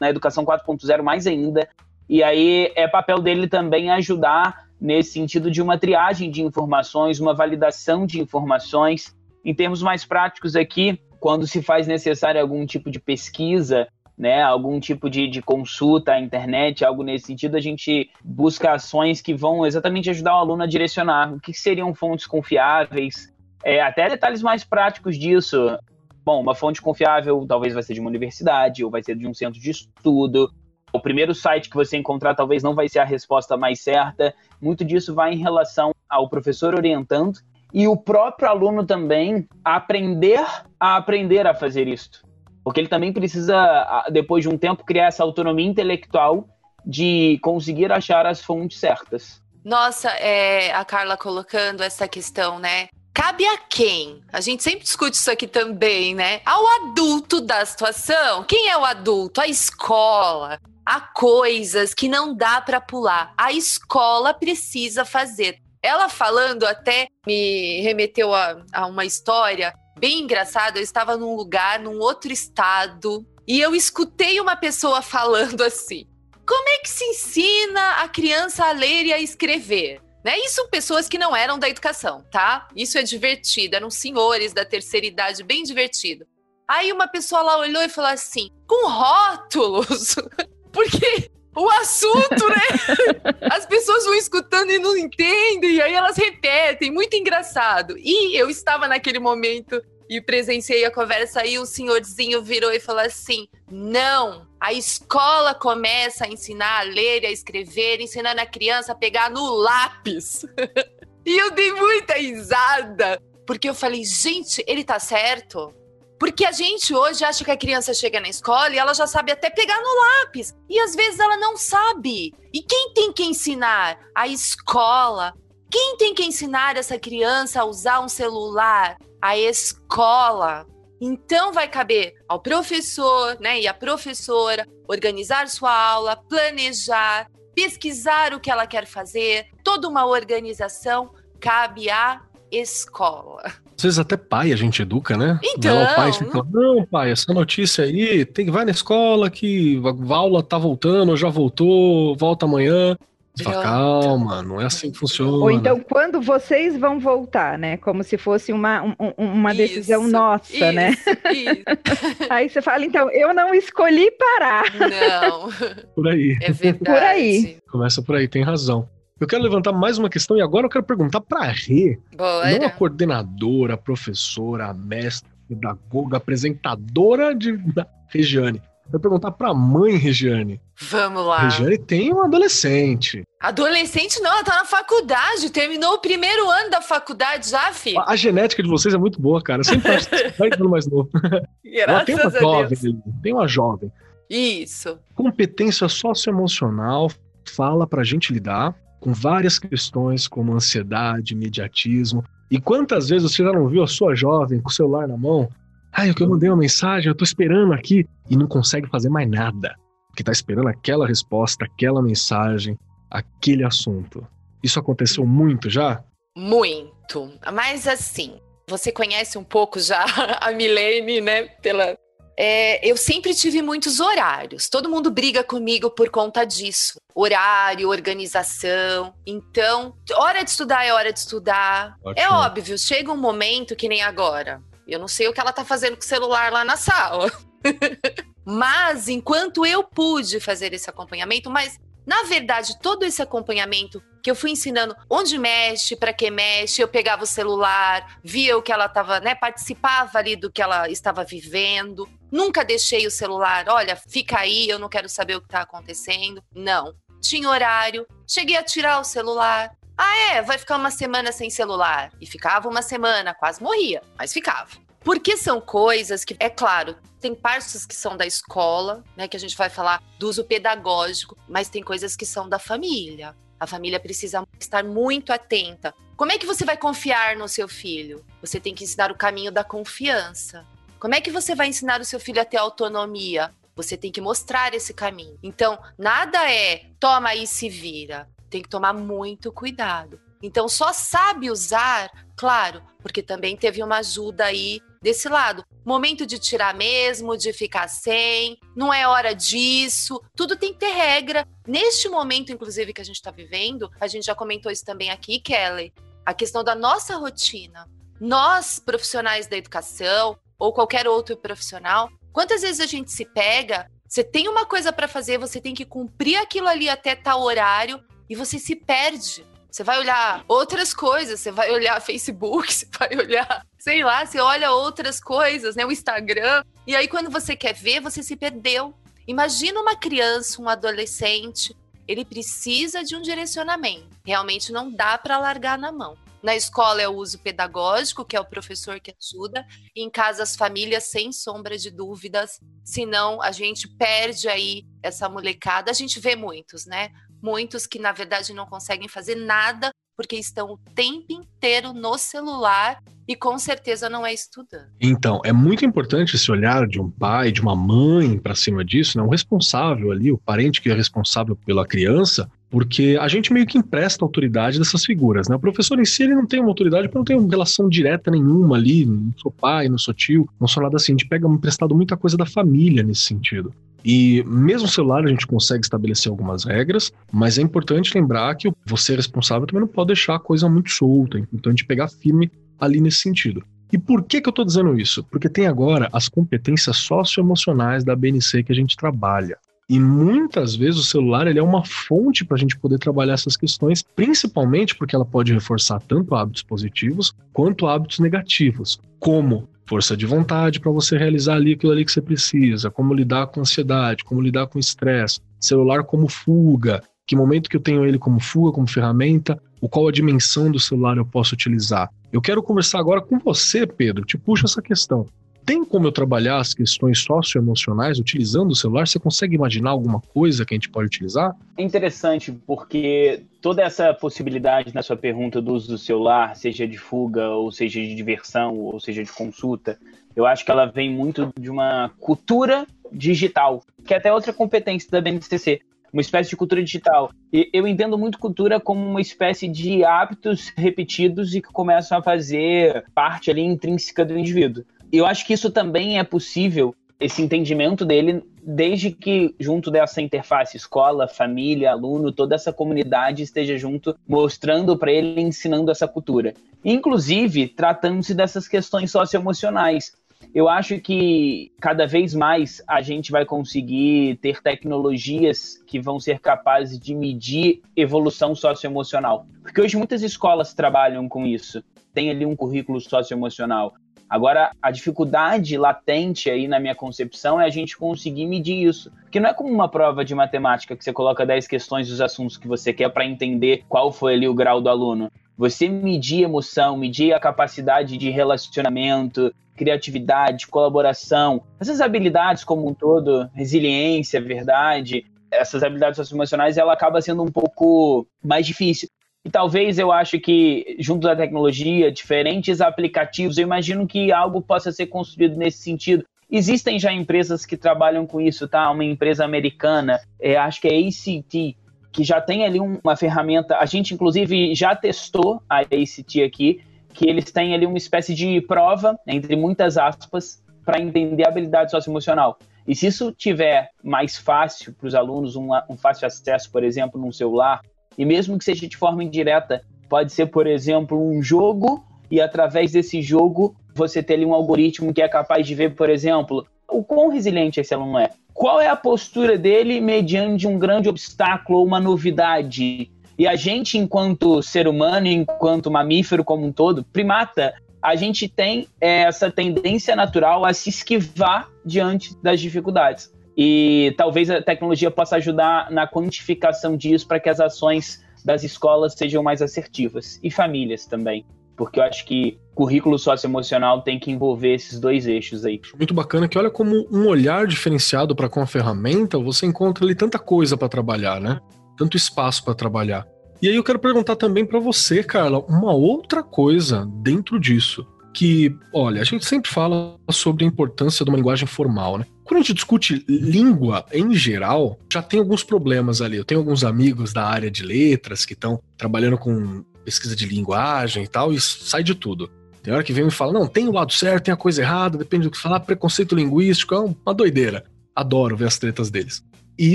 na educação 4.0 mais ainda, e aí é papel dele também ajudar nesse sentido de uma triagem de informações, uma validação de informações. Em termos mais práticos aqui, quando se faz necessário algum tipo de pesquisa, né, algum tipo de, de consulta à internet, algo nesse sentido, a gente busca ações que vão exatamente ajudar o aluno a direcionar o que seriam fontes confiáveis, é, até detalhes mais práticos disso. Bom, uma fonte confiável talvez vai ser de uma universidade ou vai ser de um centro de estudo, o primeiro site que você encontrar talvez não vai ser a resposta mais certa. Muito disso vai em relação ao professor orientando e o próprio aluno também aprender a aprender a fazer isto. Porque ele também precisa, depois de um tempo, criar essa autonomia intelectual de conseguir achar as fontes certas. Nossa, é, a Carla colocando essa questão, né? Cabe a quem? A gente sempre discute isso aqui também, né? Ao adulto da situação. Quem é o adulto? A escola. Há coisas que não dá para pular. A escola precisa fazer. Ela falando até me remeteu a, a uma história bem engraçada. Eu estava num lugar, num outro estado, e eu escutei uma pessoa falando assim: Como é que se ensina a criança a ler e a escrever? Né? Isso pessoas que não eram da educação, tá? Isso é divertido, eram senhores da terceira idade, bem divertido. Aí uma pessoa lá olhou e falou assim: com rótulos. Porque o assunto, né? As pessoas vão escutando e não entendem, e aí elas repetem, muito engraçado. E eu estava naquele momento e presenciei a conversa aí, o senhorzinho virou e falou assim: "Não, a escola começa a ensinar a ler e a escrever, ensinando a criança a pegar no lápis". e eu dei muita risada, porque eu falei: "Gente, ele tá certo?" Porque a gente hoje acha que a criança chega na escola e ela já sabe até pegar no lápis. E às vezes ela não sabe. E quem tem que ensinar? A escola. Quem tem que ensinar essa criança a usar um celular? A escola. Então vai caber ao professor, né, e à professora organizar sua aula, planejar, pesquisar o que ela quer fazer, toda uma organização cabe à escola. Às vezes até pai a gente educa, né? Então. o pai fica, não, pai, essa notícia aí, tem que vai na escola que a aula tá voltando, já voltou, volta amanhã. Você fala, calma, não é assim que funciona. Ou então, quando vocês vão voltar, né? Como se fosse uma, um, uma decisão Isso, nossa, né? Isso, isso. Aí você fala, então, eu não escolhi parar. Não, Por aí. é verdade. Por aí. Começa por aí, tem razão. Eu quero levantar mais uma questão e agora eu quero perguntar pra Rê, não a coordenadora, a professora, a mestra, a pedagoga, a apresentadora de da Regiane. Eu quero perguntar pra mãe Regiane. Vamos lá. Regiane tem um adolescente. Adolescente não, ela tá na faculdade, terminou o primeiro ano da faculdade já, filho. A, a genética de vocês é muito boa, cara. Eu sempre acho vai dando mais novo. Ela tem uma Graças a jovem, Deus. tem uma jovem. Isso. Competência socioemocional fala pra gente lidar com várias questões como ansiedade, imediatismo. E quantas vezes você já não viu a sua jovem com o celular na mão? Ai, eu mandei uma mensagem, eu tô esperando aqui e não consegue fazer mais nada. Porque tá esperando aquela resposta, aquela mensagem, aquele assunto. Isso aconteceu muito já? Muito. Mas assim, você conhece um pouco já a Milene, né? Pela. É, eu sempre tive muitos horários. Todo mundo briga comigo por conta disso. Horário, organização. Então, hora de estudar é hora de estudar. É Ótimo. óbvio, chega um momento que nem agora. Eu não sei o que ela tá fazendo com o celular lá na sala. Mas enquanto eu pude fazer esse acompanhamento, mas na verdade, todo esse acompanhamento que eu fui ensinando onde mexe, para que mexe, eu pegava o celular, via o que ela estava, né, participava ali do que ela estava vivendo. Nunca deixei o celular, olha, fica aí, eu não quero saber o que está acontecendo. Não. Tinha horário, cheguei a tirar o celular. Ah, é, vai ficar uma semana sem celular. E ficava uma semana, quase morria, mas ficava. Porque são coisas que, é claro, tem partes que são da escola, né, que a gente vai falar do uso pedagógico, mas tem coisas que são da família. A família precisa estar muito atenta. Como é que você vai confiar no seu filho? Você tem que ensinar o caminho da confiança. Como é que você vai ensinar o seu filho a ter autonomia? Você tem que mostrar esse caminho. Então, nada é toma e se vira. Tem que tomar muito cuidado. Então, só sabe usar, claro, porque também teve uma ajuda aí desse lado. Momento de tirar mesmo, de ficar sem, não é hora disso, tudo tem que ter regra. Neste momento, inclusive, que a gente está vivendo, a gente já comentou isso também aqui, Kelly, a questão da nossa rotina. Nós, profissionais da educação, ou qualquer outro profissional, quantas vezes a gente se pega, você tem uma coisa para fazer, você tem que cumprir aquilo ali até tal horário e você se perde. Você vai olhar outras coisas, você vai olhar Facebook, você vai olhar, sei lá, você olha outras coisas, né? O Instagram. E aí, quando você quer ver, você se perdeu. Imagina uma criança, um adolescente, ele precisa de um direcionamento. Realmente não dá para largar na mão. Na escola é o uso pedagógico, que é o professor que ajuda, em casa as famílias, sem sombra de dúvidas, senão a gente perde aí essa molecada. A gente vê muitos, né? Muitos que na verdade não conseguem fazer nada porque estão o tempo inteiro no celular e com certeza não é estudando. Então, é muito importante esse olhar de um pai, de uma mãe para cima disso, né? Um responsável ali, o parente que é responsável pela criança, porque a gente meio que empresta autoridade dessas figuras, né? O professor em si ele não tem uma autoridade porque não tem uma relação direta nenhuma ali, não sou pai, não sou tio, não sou nada assim. A gente pega emprestado muita coisa da família nesse sentido. E mesmo o celular a gente consegue estabelecer algumas regras, mas é importante lembrar que você responsável também não pode deixar a coisa muito solta, é importante pegar firme ali nesse sentido. E por que, que eu estou dizendo isso? Porque tem agora as competências socioemocionais da BNC que a gente trabalha. E muitas vezes o celular ele é uma fonte para a gente poder trabalhar essas questões, principalmente porque ela pode reforçar tanto hábitos positivos quanto hábitos negativos, como força de vontade para você realizar ali aquilo ali que você precisa, como lidar com ansiedade, como lidar com estresse, celular como fuga, que momento que eu tenho ele como fuga, como ferramenta, o qual a dimensão do celular eu posso utilizar. Eu quero conversar agora com você, Pedro, te puxa essa questão. Tem como eu trabalhar as questões socioemocionais utilizando o celular? Você consegue imaginar alguma coisa que a gente pode utilizar? É interessante porque toda essa possibilidade na sua pergunta do uso do celular, seja de fuga, ou seja de diversão, ou seja de consulta, eu acho que ela vem muito de uma cultura digital, que é até outra competência da BNCC, uma espécie de cultura digital. E eu entendo muito cultura como uma espécie de hábitos repetidos e que começam a fazer parte ali intrínseca do indivíduo eu acho que isso também é possível, esse entendimento dele, desde que junto dessa interface escola, família, aluno, toda essa comunidade esteja junto, mostrando para ele, ensinando essa cultura. Inclusive, tratando-se dessas questões socioemocionais. Eu acho que cada vez mais a gente vai conseguir ter tecnologias que vão ser capazes de medir evolução socioemocional. Porque hoje muitas escolas trabalham com isso. Tem ali um currículo socioemocional. Agora, a dificuldade latente aí na minha concepção é a gente conseguir medir isso. Porque não é como uma prova de matemática que você coloca 10 questões dos assuntos que você quer para entender qual foi ali o grau do aluno. Você medir emoção, medir a capacidade de relacionamento, criatividade, colaboração, essas habilidades como um todo, resiliência, verdade, essas habilidades socioemocionais, ela acaba sendo um pouco mais difícil. E talvez eu acho que, junto da tecnologia, diferentes aplicativos, eu imagino que algo possa ser construído nesse sentido. Existem já empresas que trabalham com isso, tá? Uma empresa americana, é, acho que é ACT, que já tem ali uma ferramenta. A gente, inclusive, já testou a ACT aqui, que eles têm ali uma espécie de prova, entre muitas aspas, para entender a habilidade socioemocional. E se isso tiver mais fácil para os alunos, um, um fácil acesso, por exemplo, num celular, e mesmo que seja de forma indireta, pode ser, por exemplo, um jogo, e através desse jogo você ter ali um algoritmo que é capaz de ver, por exemplo, o quão resiliente esse aluno é. Qual é a postura dele mediante um grande obstáculo ou uma novidade? E a gente, enquanto ser humano, enquanto mamífero como um todo, primata, a gente tem é, essa tendência natural a se esquivar diante das dificuldades. E talvez a tecnologia possa ajudar na quantificação disso para que as ações das escolas sejam mais assertivas e famílias também. Porque eu acho que currículo socioemocional tem que envolver esses dois eixos aí. Muito bacana que olha como um olhar diferenciado para com a ferramenta, você encontra ali tanta coisa para trabalhar, né? Tanto espaço para trabalhar. E aí eu quero perguntar também para você, Carla, uma outra coisa dentro disso que, olha, a gente sempre fala sobre a importância de uma linguagem formal, né? Quando a gente discute língua em geral, já tem alguns problemas ali. Eu tenho alguns amigos da área de letras que estão trabalhando com pesquisa de linguagem e tal, e sai de tudo. Tem hora que vem e fala, não, tem o lado certo, tem a coisa errada, depende do que falar, preconceito linguístico, é uma doideira. Adoro ver as tretas deles. E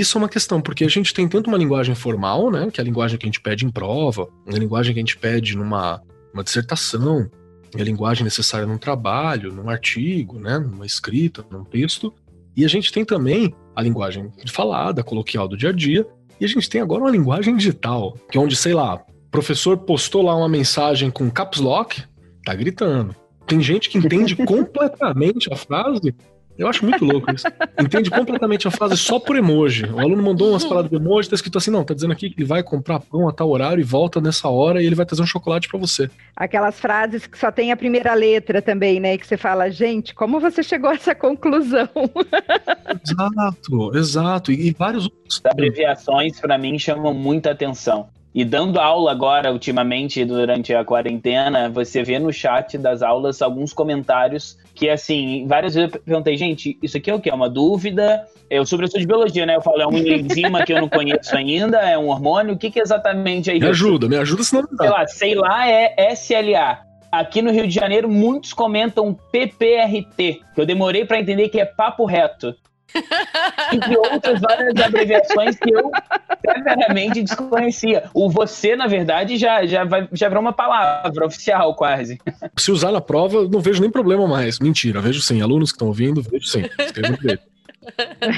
isso é uma questão, porque a gente tem tanto uma linguagem formal, né, que é a linguagem que a gente pede em prova, a linguagem que a gente pede numa uma dissertação, a linguagem necessária num trabalho, num artigo, né, numa escrita, num texto. E a gente tem também a linguagem falada, coloquial do dia a dia, e a gente tem agora uma linguagem digital, que é onde, sei lá, o professor postou lá uma mensagem com caps lock, tá gritando. Tem gente que entende completamente a frase Eu acho muito louco isso. Entende completamente a frase só por emoji. O aluno mandou umas palavras de emoji, tá escrito assim: não, tá dizendo aqui que ele vai comprar pão a tal horário e volta nessa hora e ele vai trazer um chocolate para você. Aquelas frases que só tem a primeira letra também, né? Que você fala, gente, como você chegou a essa conclusão? exato, exato. E, e vários outros. Abreviações, para mim, chamam muita atenção. E dando aula agora, ultimamente, durante a quarentena, você vê no chat das aulas alguns comentários que, assim, várias vezes eu perguntei, gente, isso aqui é o quê? É uma dúvida? Eu sou professor de biologia, né? Eu falo, é uma enzima que eu não conheço ainda? É um hormônio? O que, que exatamente é isso? Me ajuda, me ajuda, senão não dá. Sei lá, sei lá, é SLA. Aqui no Rio de Janeiro, muitos comentam PPRT, que eu demorei para entender que é papo reto. Entre outras várias abreviações que eu severamente desconhecia. O você, na verdade, já, já, vai, já virou uma palavra oficial, quase. Se usar na prova, não vejo nem problema mais. Mentira, vejo sim. Alunos que estão ouvindo, vejo sim.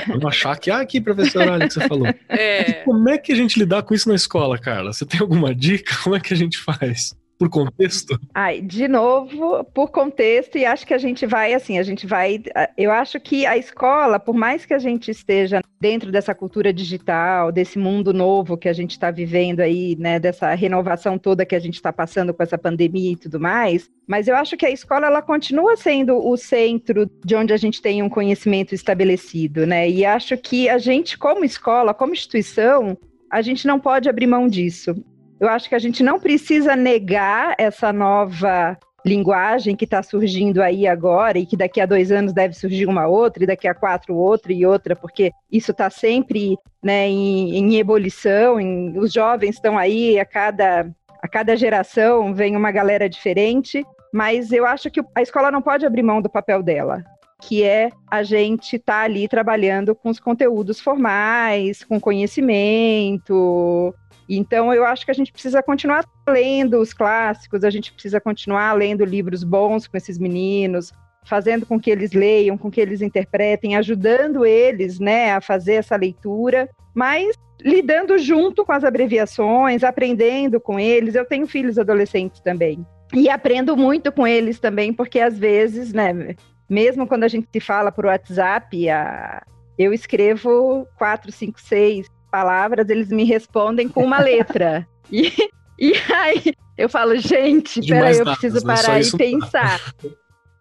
Vamos achar que, ah, aqui, professor, olha o que você falou. É. E como é que a gente lidar com isso na escola, Carla? Você tem alguma dica? Como é que a gente faz? Por contexto? Ai, de novo, por contexto, e acho que a gente vai, assim, a gente vai. Eu acho que a escola, por mais que a gente esteja dentro dessa cultura digital, desse mundo novo que a gente está vivendo aí, né, dessa renovação toda que a gente está passando com essa pandemia e tudo mais, mas eu acho que a escola ela continua sendo o centro de onde a gente tem um conhecimento estabelecido, né? E acho que a gente, como escola, como instituição, a gente não pode abrir mão disso. Eu acho que a gente não precisa negar essa nova linguagem que está surgindo aí agora e que daqui a dois anos deve surgir uma outra e daqui a quatro outra e outra, porque isso está sempre né, em, em ebulição, em, os jovens estão aí a cada, a cada geração vem uma galera diferente, mas eu acho que a escola não pode abrir mão do papel dela que é a gente estar tá ali trabalhando com os conteúdos formais, com conhecimento, então, eu acho que a gente precisa continuar lendo os clássicos, a gente precisa continuar lendo livros bons com esses meninos, fazendo com que eles leiam, com que eles interpretem, ajudando eles né, a fazer essa leitura, mas lidando junto com as abreviações, aprendendo com eles. Eu tenho filhos adolescentes também. E aprendo muito com eles também, porque às vezes, né, mesmo quando a gente se fala por WhatsApp, a, eu escrevo quatro, cinco, seis palavras, eles me respondem com uma letra. e, e aí eu falo, gente, peraí, eu preciso né? parar e pensar.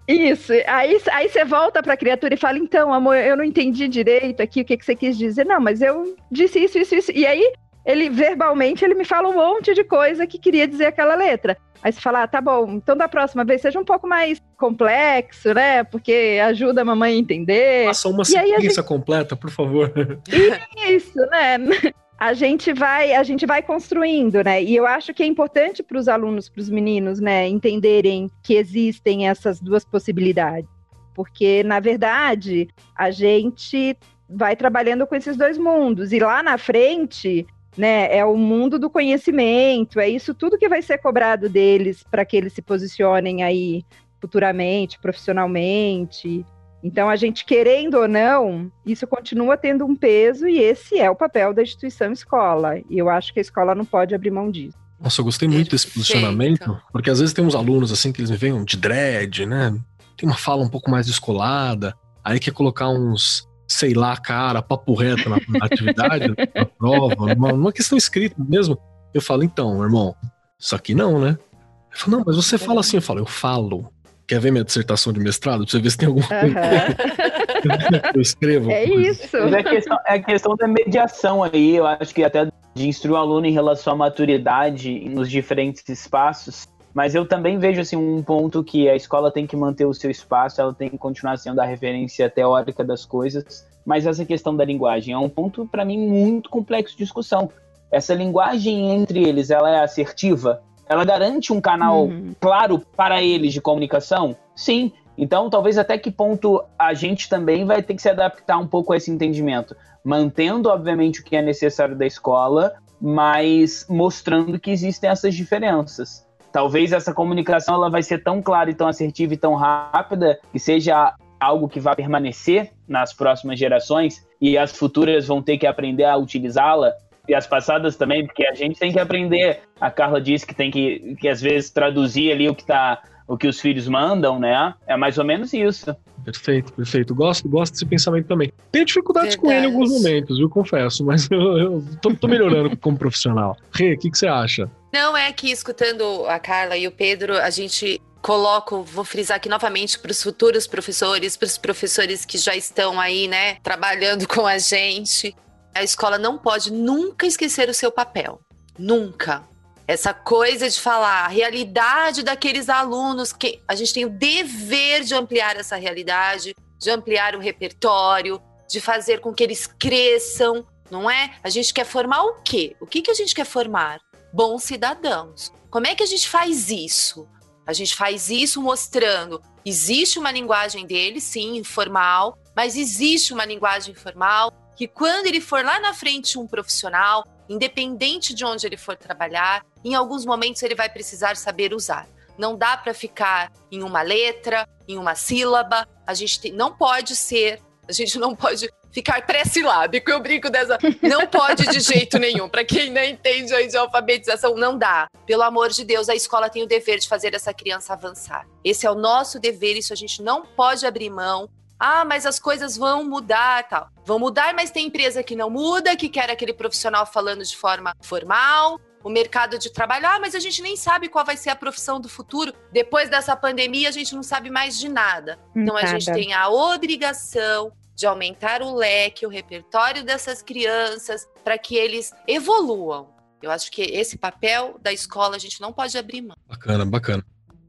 Isso, aí, aí você volta para a criatura e fala: então, amor, eu não entendi direito aqui o que, que você quis dizer. Não, mas eu disse isso, isso, isso. E aí ele verbalmente ele me fala um monte de coisa que queria dizer aquela letra. Aí você fala, ah, tá bom, então da próxima vez seja um pouco mais complexo, né? Porque ajuda a mamãe a entender. Faça uma sequência gente... completa, por favor. Isso, né? A gente vai, a gente vai construindo, né? E eu acho que é importante para os alunos, para os meninos, né, entenderem que existem essas duas possibilidades. Porque, na verdade, a gente vai trabalhando com esses dois mundos. E lá na frente, né? É o mundo do conhecimento, é isso tudo que vai ser cobrado deles para que eles se posicionem aí futuramente, profissionalmente. Então, a gente querendo ou não, isso continua tendo um peso e esse é o papel da instituição escola. E eu acho que a escola não pode abrir mão disso. Nossa, eu gostei muito desse posicionamento, porque às vezes tem uns alunos assim que eles me veem de dread, né? Tem uma fala um pouco mais descolada, aí quer colocar uns sei lá, cara, papo reto na, na atividade, na prova, numa, numa questão escrita mesmo. Eu falo, então, irmão, isso aqui não, né? Ele falou, não, mas você fala assim. Eu falo, eu falo. Quer ver minha dissertação de mestrado? Pra você ver se tem alguma coisa uhum. eu escrevo. É isso. Mas é questão, é questão da mediação aí, eu acho que até de instruir o aluno em relação à maturidade nos diferentes espaços. Mas eu também vejo assim um ponto que a escola tem que manter o seu espaço, ela tem que continuar sendo a referência teórica das coisas. Mas essa questão da linguagem é um ponto para mim muito complexo de discussão. Essa linguagem entre eles, ela é assertiva? Ela garante um canal uhum. claro para eles de comunicação? Sim. Então, talvez até que ponto a gente também vai ter que se adaptar um pouco a esse entendimento, mantendo obviamente o que é necessário da escola, mas mostrando que existem essas diferenças talvez essa comunicação ela vai ser tão clara e tão assertiva e tão rápida que seja algo que vai permanecer nas próximas gerações e as futuras vão ter que aprender a utilizá-la e as passadas também, porque a gente tem que aprender. A Carla disse que tem que, que às vezes traduzir ali o que tá, o que os filhos mandam, né? É mais ou menos isso. Perfeito, perfeito. Gosto, gosto desse pensamento também. Tenho dificuldades Verdade. com ele em alguns momentos, eu confesso, mas eu, eu tô, tô melhorando como profissional. Rê, o que, que você acha? Não, é que escutando a Carla e o Pedro, a gente coloco, vou frisar aqui novamente para os futuros professores, para os professores que já estão aí, né, trabalhando com a gente. A escola não pode nunca esquecer o seu papel. Nunca. Essa coisa de falar a realidade daqueles alunos, que a gente tem o dever de ampliar essa realidade, de ampliar o repertório, de fazer com que eles cresçam, não é? A gente quer formar o quê? O que, que a gente quer formar? Bons cidadãos. Como é que a gente faz isso? A gente faz isso mostrando existe uma linguagem dele, sim, informal, mas existe uma linguagem informal que quando ele for lá na frente um profissional, independente de onde ele for trabalhar, em alguns momentos ele vai precisar saber usar. Não dá para ficar em uma letra, em uma sílaba. A gente não pode ser, a gente não pode ficar pré-silábico. Eu brinco dessa. Não pode de jeito nenhum. Para quem não entende aí de alfabetização, não dá. Pelo amor de Deus, a escola tem o dever de fazer essa criança avançar. Esse é o nosso dever, isso a gente não pode abrir mão. Ah, mas as coisas vão mudar, tal. Vão mudar, mas tem empresa que não muda, que quer aquele profissional falando de forma formal, o mercado de trabalho. Ah, mas a gente nem sabe qual vai ser a profissão do futuro. Depois dessa pandemia, a gente não sabe mais de nada. Então nada. a gente tem a obrigação de aumentar o leque, o repertório dessas crianças, para que eles evoluam. Eu acho que esse papel da escola a gente não pode abrir mão. Bacana, bacana.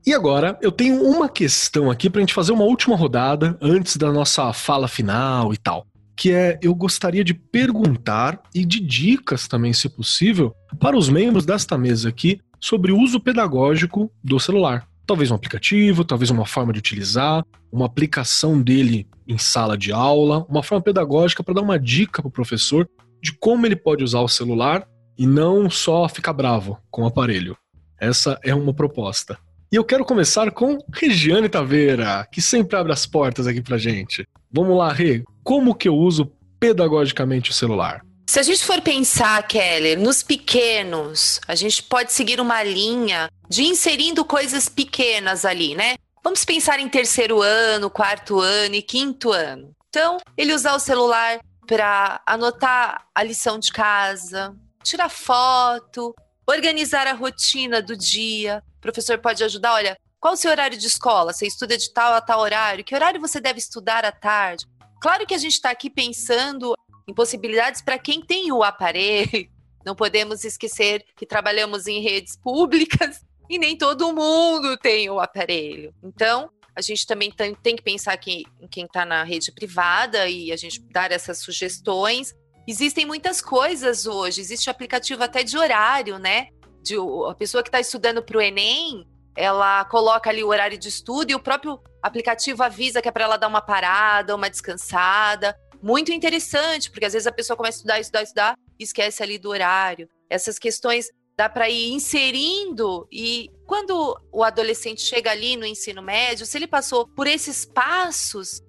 E agora, eu tenho uma questão aqui pra gente fazer uma última rodada antes da nossa fala final e tal. Que é, eu gostaria de perguntar e de dicas também, se possível, para os membros desta mesa aqui sobre o uso pedagógico do celular. Talvez um aplicativo, talvez uma forma de utilizar, uma aplicação dele em sala de aula, uma forma pedagógica para dar uma dica para o professor de como ele pode usar o celular e não só ficar bravo com o aparelho. Essa é uma proposta. E eu quero começar com Regiane Taveira, que sempre abre as portas aqui pra gente. Vamos lá, Rê, como que eu uso pedagogicamente o celular? Se a gente for pensar, Keller, nos pequenos, a gente pode seguir uma linha de inserindo coisas pequenas ali, né? Vamos pensar em terceiro ano, quarto ano e quinto ano. Então, ele usar o celular para anotar a lição de casa, tirar foto, organizar a rotina do dia, professor pode ajudar, olha, qual o seu horário de escola? Você estuda de tal a tal horário? Que horário você deve estudar à tarde? Claro que a gente está aqui pensando em possibilidades para quem tem o aparelho. Não podemos esquecer que trabalhamos em redes públicas e nem todo mundo tem o aparelho. Então, a gente também tem, que pensar aqui em quem está na rede privada e a gente dar essas sugestões. Existem muitas coisas hoje, existe aplicativo até de horário, né? de a pessoa que está estudando para o Enem, ela coloca ali o horário de estudo e o próprio aplicativo avisa que é para ela dar uma parada, uma descansada. Muito interessante, porque às vezes a pessoa começa a estudar, estudar, estudar e esquece ali do horário. Essas questões dá para ir inserindo e quando o adolescente chega ali no ensino médio, se ele passou por esses passos,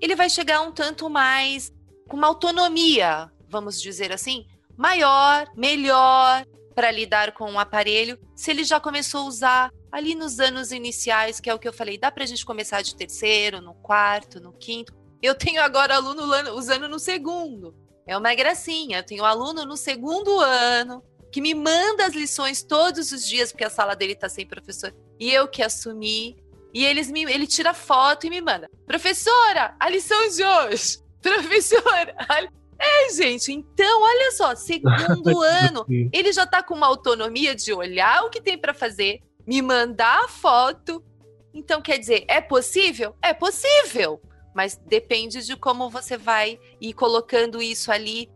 ele vai chegar um tanto mais com uma autonomia, vamos dizer assim, maior, melhor, para lidar com um aparelho, se ele já começou a usar ali nos anos iniciais, que é o que eu falei, dá para a gente começar de terceiro, no quarto, no quinto. Eu tenho agora aluno usando no segundo. É uma gracinha. Eu tenho aluno no segundo ano que me manda as lições todos os dias, porque a sala dele está sem professor. E eu que assumi. E eles me, ele tira foto e me manda. Professora, a lição de hoje. Professora, é, gente, então, olha só, segundo ano, ele já tá com uma autonomia de olhar o que tem para fazer, me mandar a foto. Então, quer dizer, é possível? É possível, mas depende de como você vai ir colocando isso ali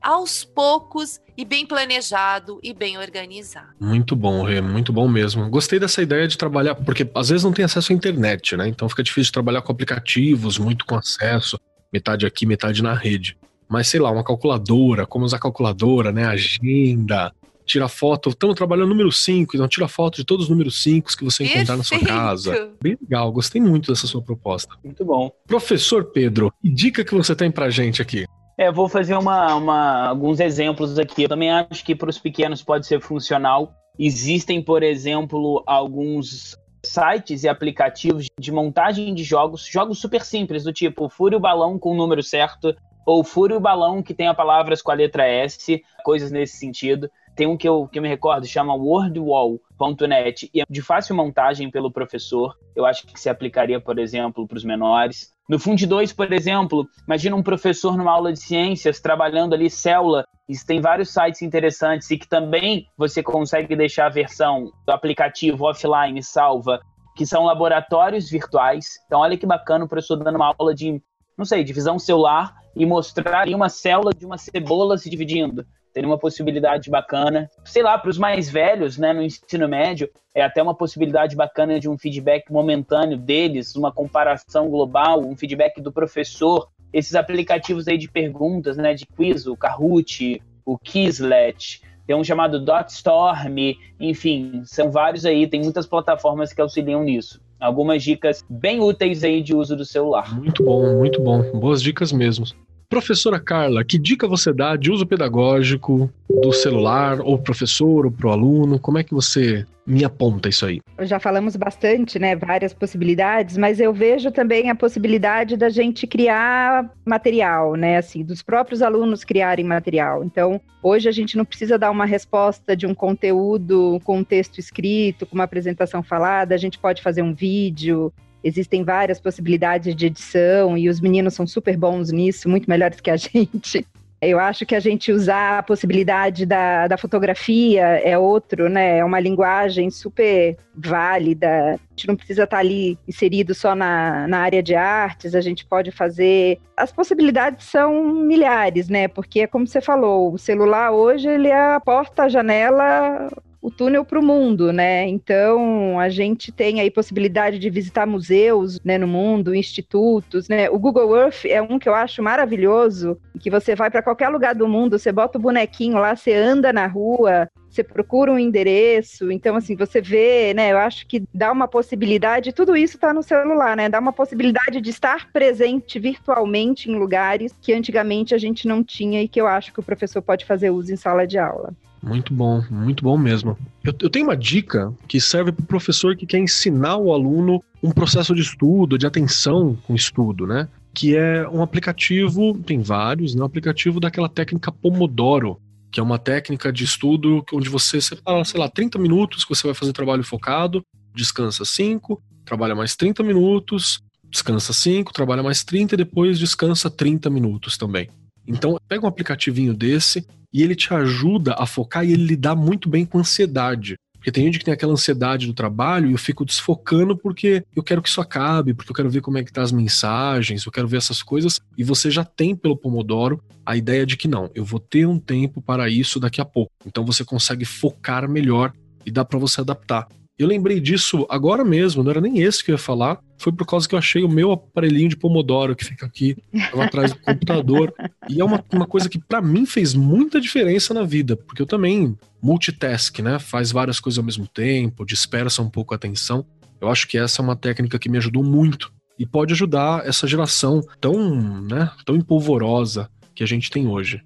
aos poucos e bem planejado e bem organizado. Muito bom, Rê, muito bom mesmo. Gostei dessa ideia de trabalhar, porque às vezes não tem acesso à internet, né? Então fica difícil trabalhar com aplicativos, muito com acesso, metade aqui, metade na rede mas sei lá, uma calculadora, como usar calculadora, né? Agenda, tira foto. Estamos trabalhando número 5, então tira foto de todos os números 5 que você encontrar na sua casa. Bem legal, gostei muito dessa sua proposta. Muito bom. Professor Pedro, que dica que você tem pra gente aqui? É, vou fazer uma, uma, alguns exemplos aqui. Eu também acho que para os pequenos pode ser funcional. Existem, por exemplo, alguns sites e aplicativos de montagem de jogos, jogos super simples, do tipo fure o balão com o número certo, ou fure o balão que tenha palavras com a letra S, coisas nesse sentido. Tem um que eu, que eu me recordo, chama wordwall.net, e é de fácil montagem pelo professor. Eu acho que se aplicaria, por exemplo, para os menores. No Fund 2, por exemplo, imagina um professor numa aula de ciências trabalhando ali célula. Isso tem vários sites interessantes e que também você consegue deixar a versão do aplicativo offline salva, que são laboratórios virtuais. Então, olha que bacana o professor dando uma aula de, não sei, de visão celular e mostrar uma célula de uma cebola se dividindo teria uma possibilidade bacana. Sei lá, para os mais velhos, né, no ensino médio, é até uma possibilidade bacana de um feedback momentâneo deles, uma comparação global, um feedback do professor. Esses aplicativos aí de perguntas, né, de quiz, o Kahoot, o Quizlet, tem um chamado Dotstorm, enfim, são vários aí, tem muitas plataformas que auxiliam nisso. Algumas dicas bem úteis aí de uso do celular. Muito bom, muito bom. Boas dicas mesmo. Professora Carla, que dica você dá de uso pedagógico do celular, ou professor, ou pro aluno? Como é que você me aponta isso aí? Já falamos bastante, né? Várias possibilidades, mas eu vejo também a possibilidade da gente criar material, né? Assim, dos próprios alunos criarem material. Então, hoje a gente não precisa dar uma resposta de um conteúdo com um texto escrito, com uma apresentação falada, a gente pode fazer um vídeo, Existem várias possibilidades de edição e os meninos são super bons nisso, muito melhores que a gente. Eu acho que a gente usar a possibilidade da, da fotografia é outro, né? É uma linguagem super válida. A gente não precisa estar ali inserido só na, na área de artes, a gente pode fazer. As possibilidades são milhares, né? Porque é como você falou, o celular hoje ele é a porta, a janela o túnel para o mundo, né? Então a gente tem aí possibilidade de visitar museus, né, no mundo, institutos, né? O Google Earth é um que eu acho maravilhoso, que você vai para qualquer lugar do mundo, você bota o bonequinho lá, você anda na rua, você procura um endereço, então assim, você vê, né, eu acho que dá uma possibilidade, tudo isso está no celular, né, dá uma possibilidade de estar presente virtualmente em lugares que antigamente a gente não tinha e que eu acho que o professor pode fazer uso em sala de aula. Muito bom, muito bom mesmo. Eu, eu tenho uma dica que serve para o professor que quer ensinar o aluno um processo de estudo, de atenção com estudo, né? Que é um aplicativo, tem vários, né? Um aplicativo daquela técnica Pomodoro, que é uma técnica de estudo onde você separa, sei lá, 30 minutos que você vai fazer trabalho focado, descansa 5, trabalha mais 30 minutos, descansa 5, trabalha mais 30 e depois descansa 30 minutos também. Então, pega um aplicativinho desse e ele te ajuda a focar e ele lidar muito bem com ansiedade. Porque tem gente que tem aquela ansiedade do trabalho e eu fico desfocando porque eu quero que isso acabe, porque eu quero ver como é que tá as mensagens, eu quero ver essas coisas. E você já tem pelo Pomodoro a ideia de que não, eu vou ter um tempo para isso daqui a pouco. Então você consegue focar melhor e dá para você adaptar. Eu lembrei disso agora mesmo, não era nem esse que eu ia falar. Foi por causa que eu achei o meu aparelhinho de Pomodoro que fica aqui, atrás do computador. E é uma, uma coisa que para mim fez muita diferença na vida, porque eu também multitask, né? Faz várias coisas ao mesmo tempo, dispersa um pouco a atenção. Eu acho que essa é uma técnica que me ajudou muito e pode ajudar essa geração tão, né, tão empolvorosa que a gente tem hoje.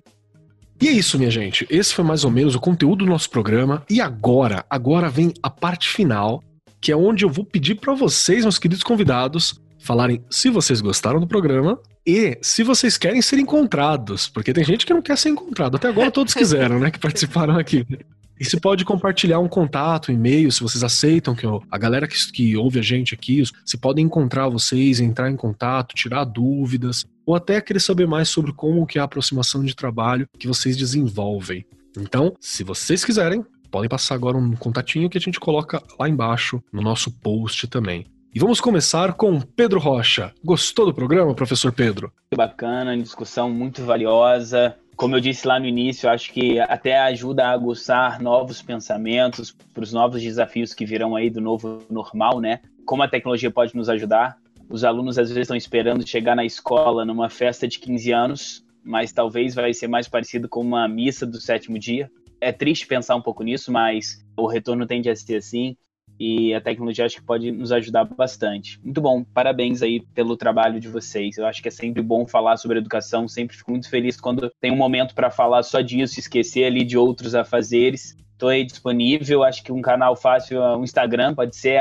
E é isso, minha gente. Esse foi mais ou menos o conteúdo do nosso programa. E agora, agora vem a parte final, que é onde eu vou pedir para vocês, meus queridos convidados, falarem se vocês gostaram do programa e se vocês querem ser encontrados, porque tem gente que não quer ser encontrado. Até agora todos quiseram, né, que participaram aqui. E se pode compartilhar um contato, um e-mail, se vocês aceitam que a galera que, que ouve a gente aqui, se podem encontrar vocês, entrar em contato, tirar dúvidas, ou até querer saber mais sobre como que é a aproximação de trabalho que vocês desenvolvem. Então, se vocês quiserem, podem passar agora um contatinho que a gente coloca lá embaixo no nosso post também. E vamos começar com Pedro Rocha. Gostou do programa, professor Pedro? Bacana, discussão muito valiosa como eu disse lá no início, acho que até ajuda a aguçar novos pensamentos para os novos desafios que virão aí do novo normal, né? Como a tecnologia pode nos ajudar. Os alunos às vezes estão esperando chegar na escola numa festa de 15 anos, mas talvez vai ser mais parecido com uma missa do sétimo dia. É triste pensar um pouco nisso, mas o retorno tende a ser assim e a tecnologia acho que pode nos ajudar bastante. Muito bom, parabéns aí pelo trabalho de vocês. Eu acho que é sempre bom falar sobre educação, sempre fico muito feliz quando tem um momento para falar só disso, esquecer ali de outros afazeres. Estou aí disponível. Acho que um canal fácil é o Instagram, pode ser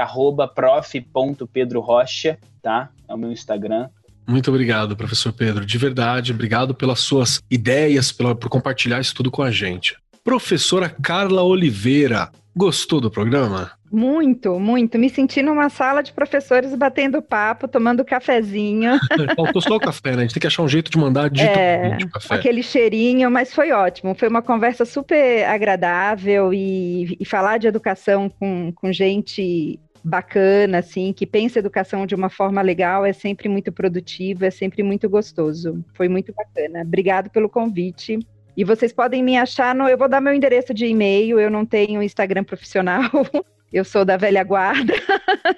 prof.pedrorocha, tá? É o meu Instagram. Muito obrigado, professor Pedro. De verdade, obrigado pelas suas ideias, por compartilhar isso tudo com a gente. Professora Carla Oliveira, gostou do programa? Muito, muito. Me senti numa sala de professores batendo papo, tomando cafezinho. Faltou só o café, né? A gente tem que achar um jeito de mandar de é, café. Aquele cheirinho, mas foi ótimo. Foi uma conversa super agradável e, e falar de educação com, com gente bacana, assim, que pensa educação de uma forma legal, é sempre muito produtivo, é sempre muito gostoso. Foi muito bacana. Obrigado pelo convite. E vocês podem me achar no. Eu vou dar meu endereço de e-mail, eu não tenho Instagram profissional, eu sou da velha guarda.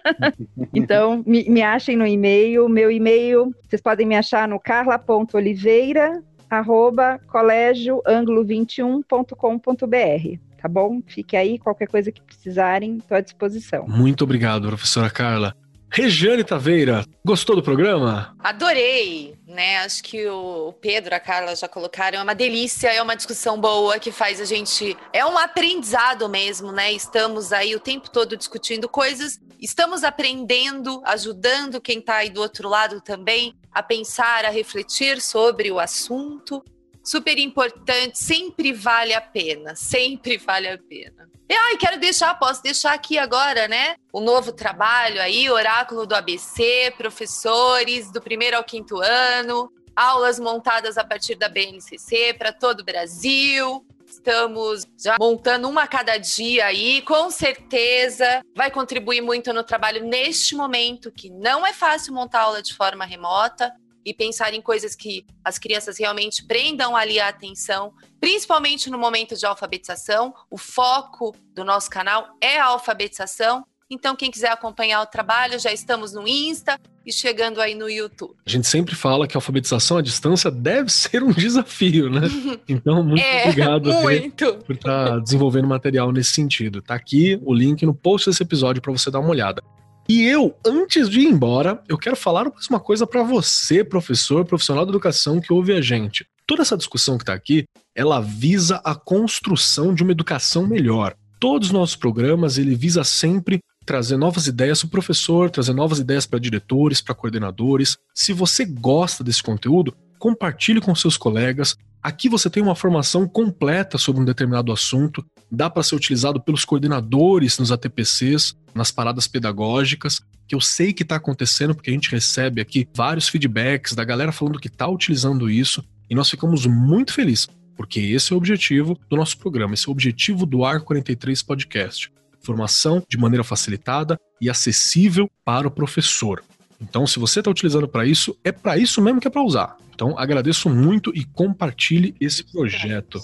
então, me, me achem no e-mail. Meu e-mail, vocês podem me achar no carla.oliveira, arroba colégioanglo21.com.br tá bom? Fique aí, qualquer coisa que precisarem, estou à disposição. Muito obrigado, professora Carla. Regiane Taveira, gostou do programa? Adorei, né? Acho que o Pedro, a Carla já colocaram, é uma delícia, é uma discussão boa que faz a gente. É um aprendizado mesmo, né? Estamos aí o tempo todo discutindo coisas, estamos aprendendo, ajudando quem está aí do outro lado também a pensar, a refletir sobre o assunto super importante, sempre vale a pena, sempre vale a pena. E ai, quero deixar, posso deixar aqui agora, né? O novo trabalho aí, Oráculo do ABC, professores do primeiro ao quinto ano, aulas montadas a partir da BNCC para todo o Brasil. Estamos já montando uma a cada dia aí, com certeza vai contribuir muito no trabalho neste momento, que não é fácil montar aula de forma remota e pensar em coisas que as crianças realmente prendam ali a atenção, principalmente no momento de alfabetização. O foco do nosso canal é a alfabetização. Então, quem quiser acompanhar o trabalho, já estamos no Insta e chegando aí no YouTube. A gente sempre fala que a alfabetização à distância deve ser um desafio, né? Então, muito é, obrigado muito. por estar tá desenvolvendo material nesse sentido. Tá aqui o link no post desse episódio para você dar uma olhada. E eu, antes de ir embora, eu quero falar mais uma coisa para você, professor, profissional da educação que ouve a gente. Toda essa discussão que está aqui, ela visa a construção de uma educação melhor. Todos os nossos programas, ele visa sempre trazer novas ideias para o professor, trazer novas ideias para diretores, para coordenadores. Se você gosta desse conteúdo, compartilhe com seus colegas. Aqui você tem uma formação completa sobre um determinado assunto, dá para ser utilizado pelos coordenadores nos ATPCs, nas paradas pedagógicas, que eu sei que está acontecendo, porque a gente recebe aqui vários feedbacks da galera falando que está utilizando isso, e nós ficamos muito felizes, porque esse é o objetivo do nosso programa, esse é o objetivo do AR 43 Podcast. Formação de maneira facilitada e acessível para o professor. Então, se você está utilizando para isso, é para isso mesmo que é para usar. Então, agradeço muito e compartilhe esse projeto.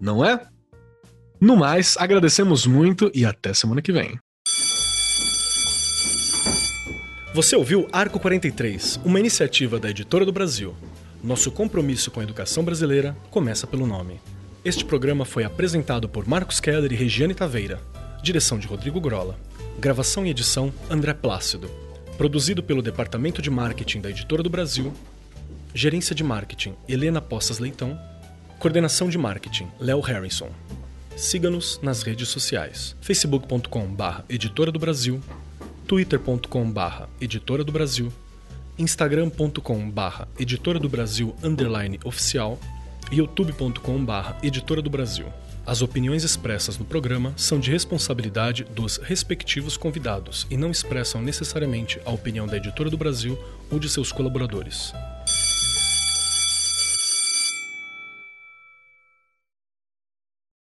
Não é? No mais, agradecemos muito e até semana que vem. Você ouviu Arco 43, uma iniciativa da Editora do Brasil. Nosso compromisso com a educação brasileira começa pelo nome. Este programa foi apresentado por Marcos Keller e Regiane Taveira. Direção de Rodrigo Grola. Gravação e edição André Plácido. Produzido pelo Departamento de Marketing da Editora do Brasil. Gerência de Marketing Helena Poças Leitão. Coordenação de Marketing Léo Harrison. Siga-nos nas redes sociais: facebook.com/editora do Brasil twitter.com/barra editora do Brasil, instagram.com/barra editora do Brasil underline oficial youtube.com/barra editora do Brasil. As opiniões expressas no programa são de responsabilidade dos respectivos convidados e não expressam necessariamente a opinião da Editora do Brasil ou de seus colaboradores.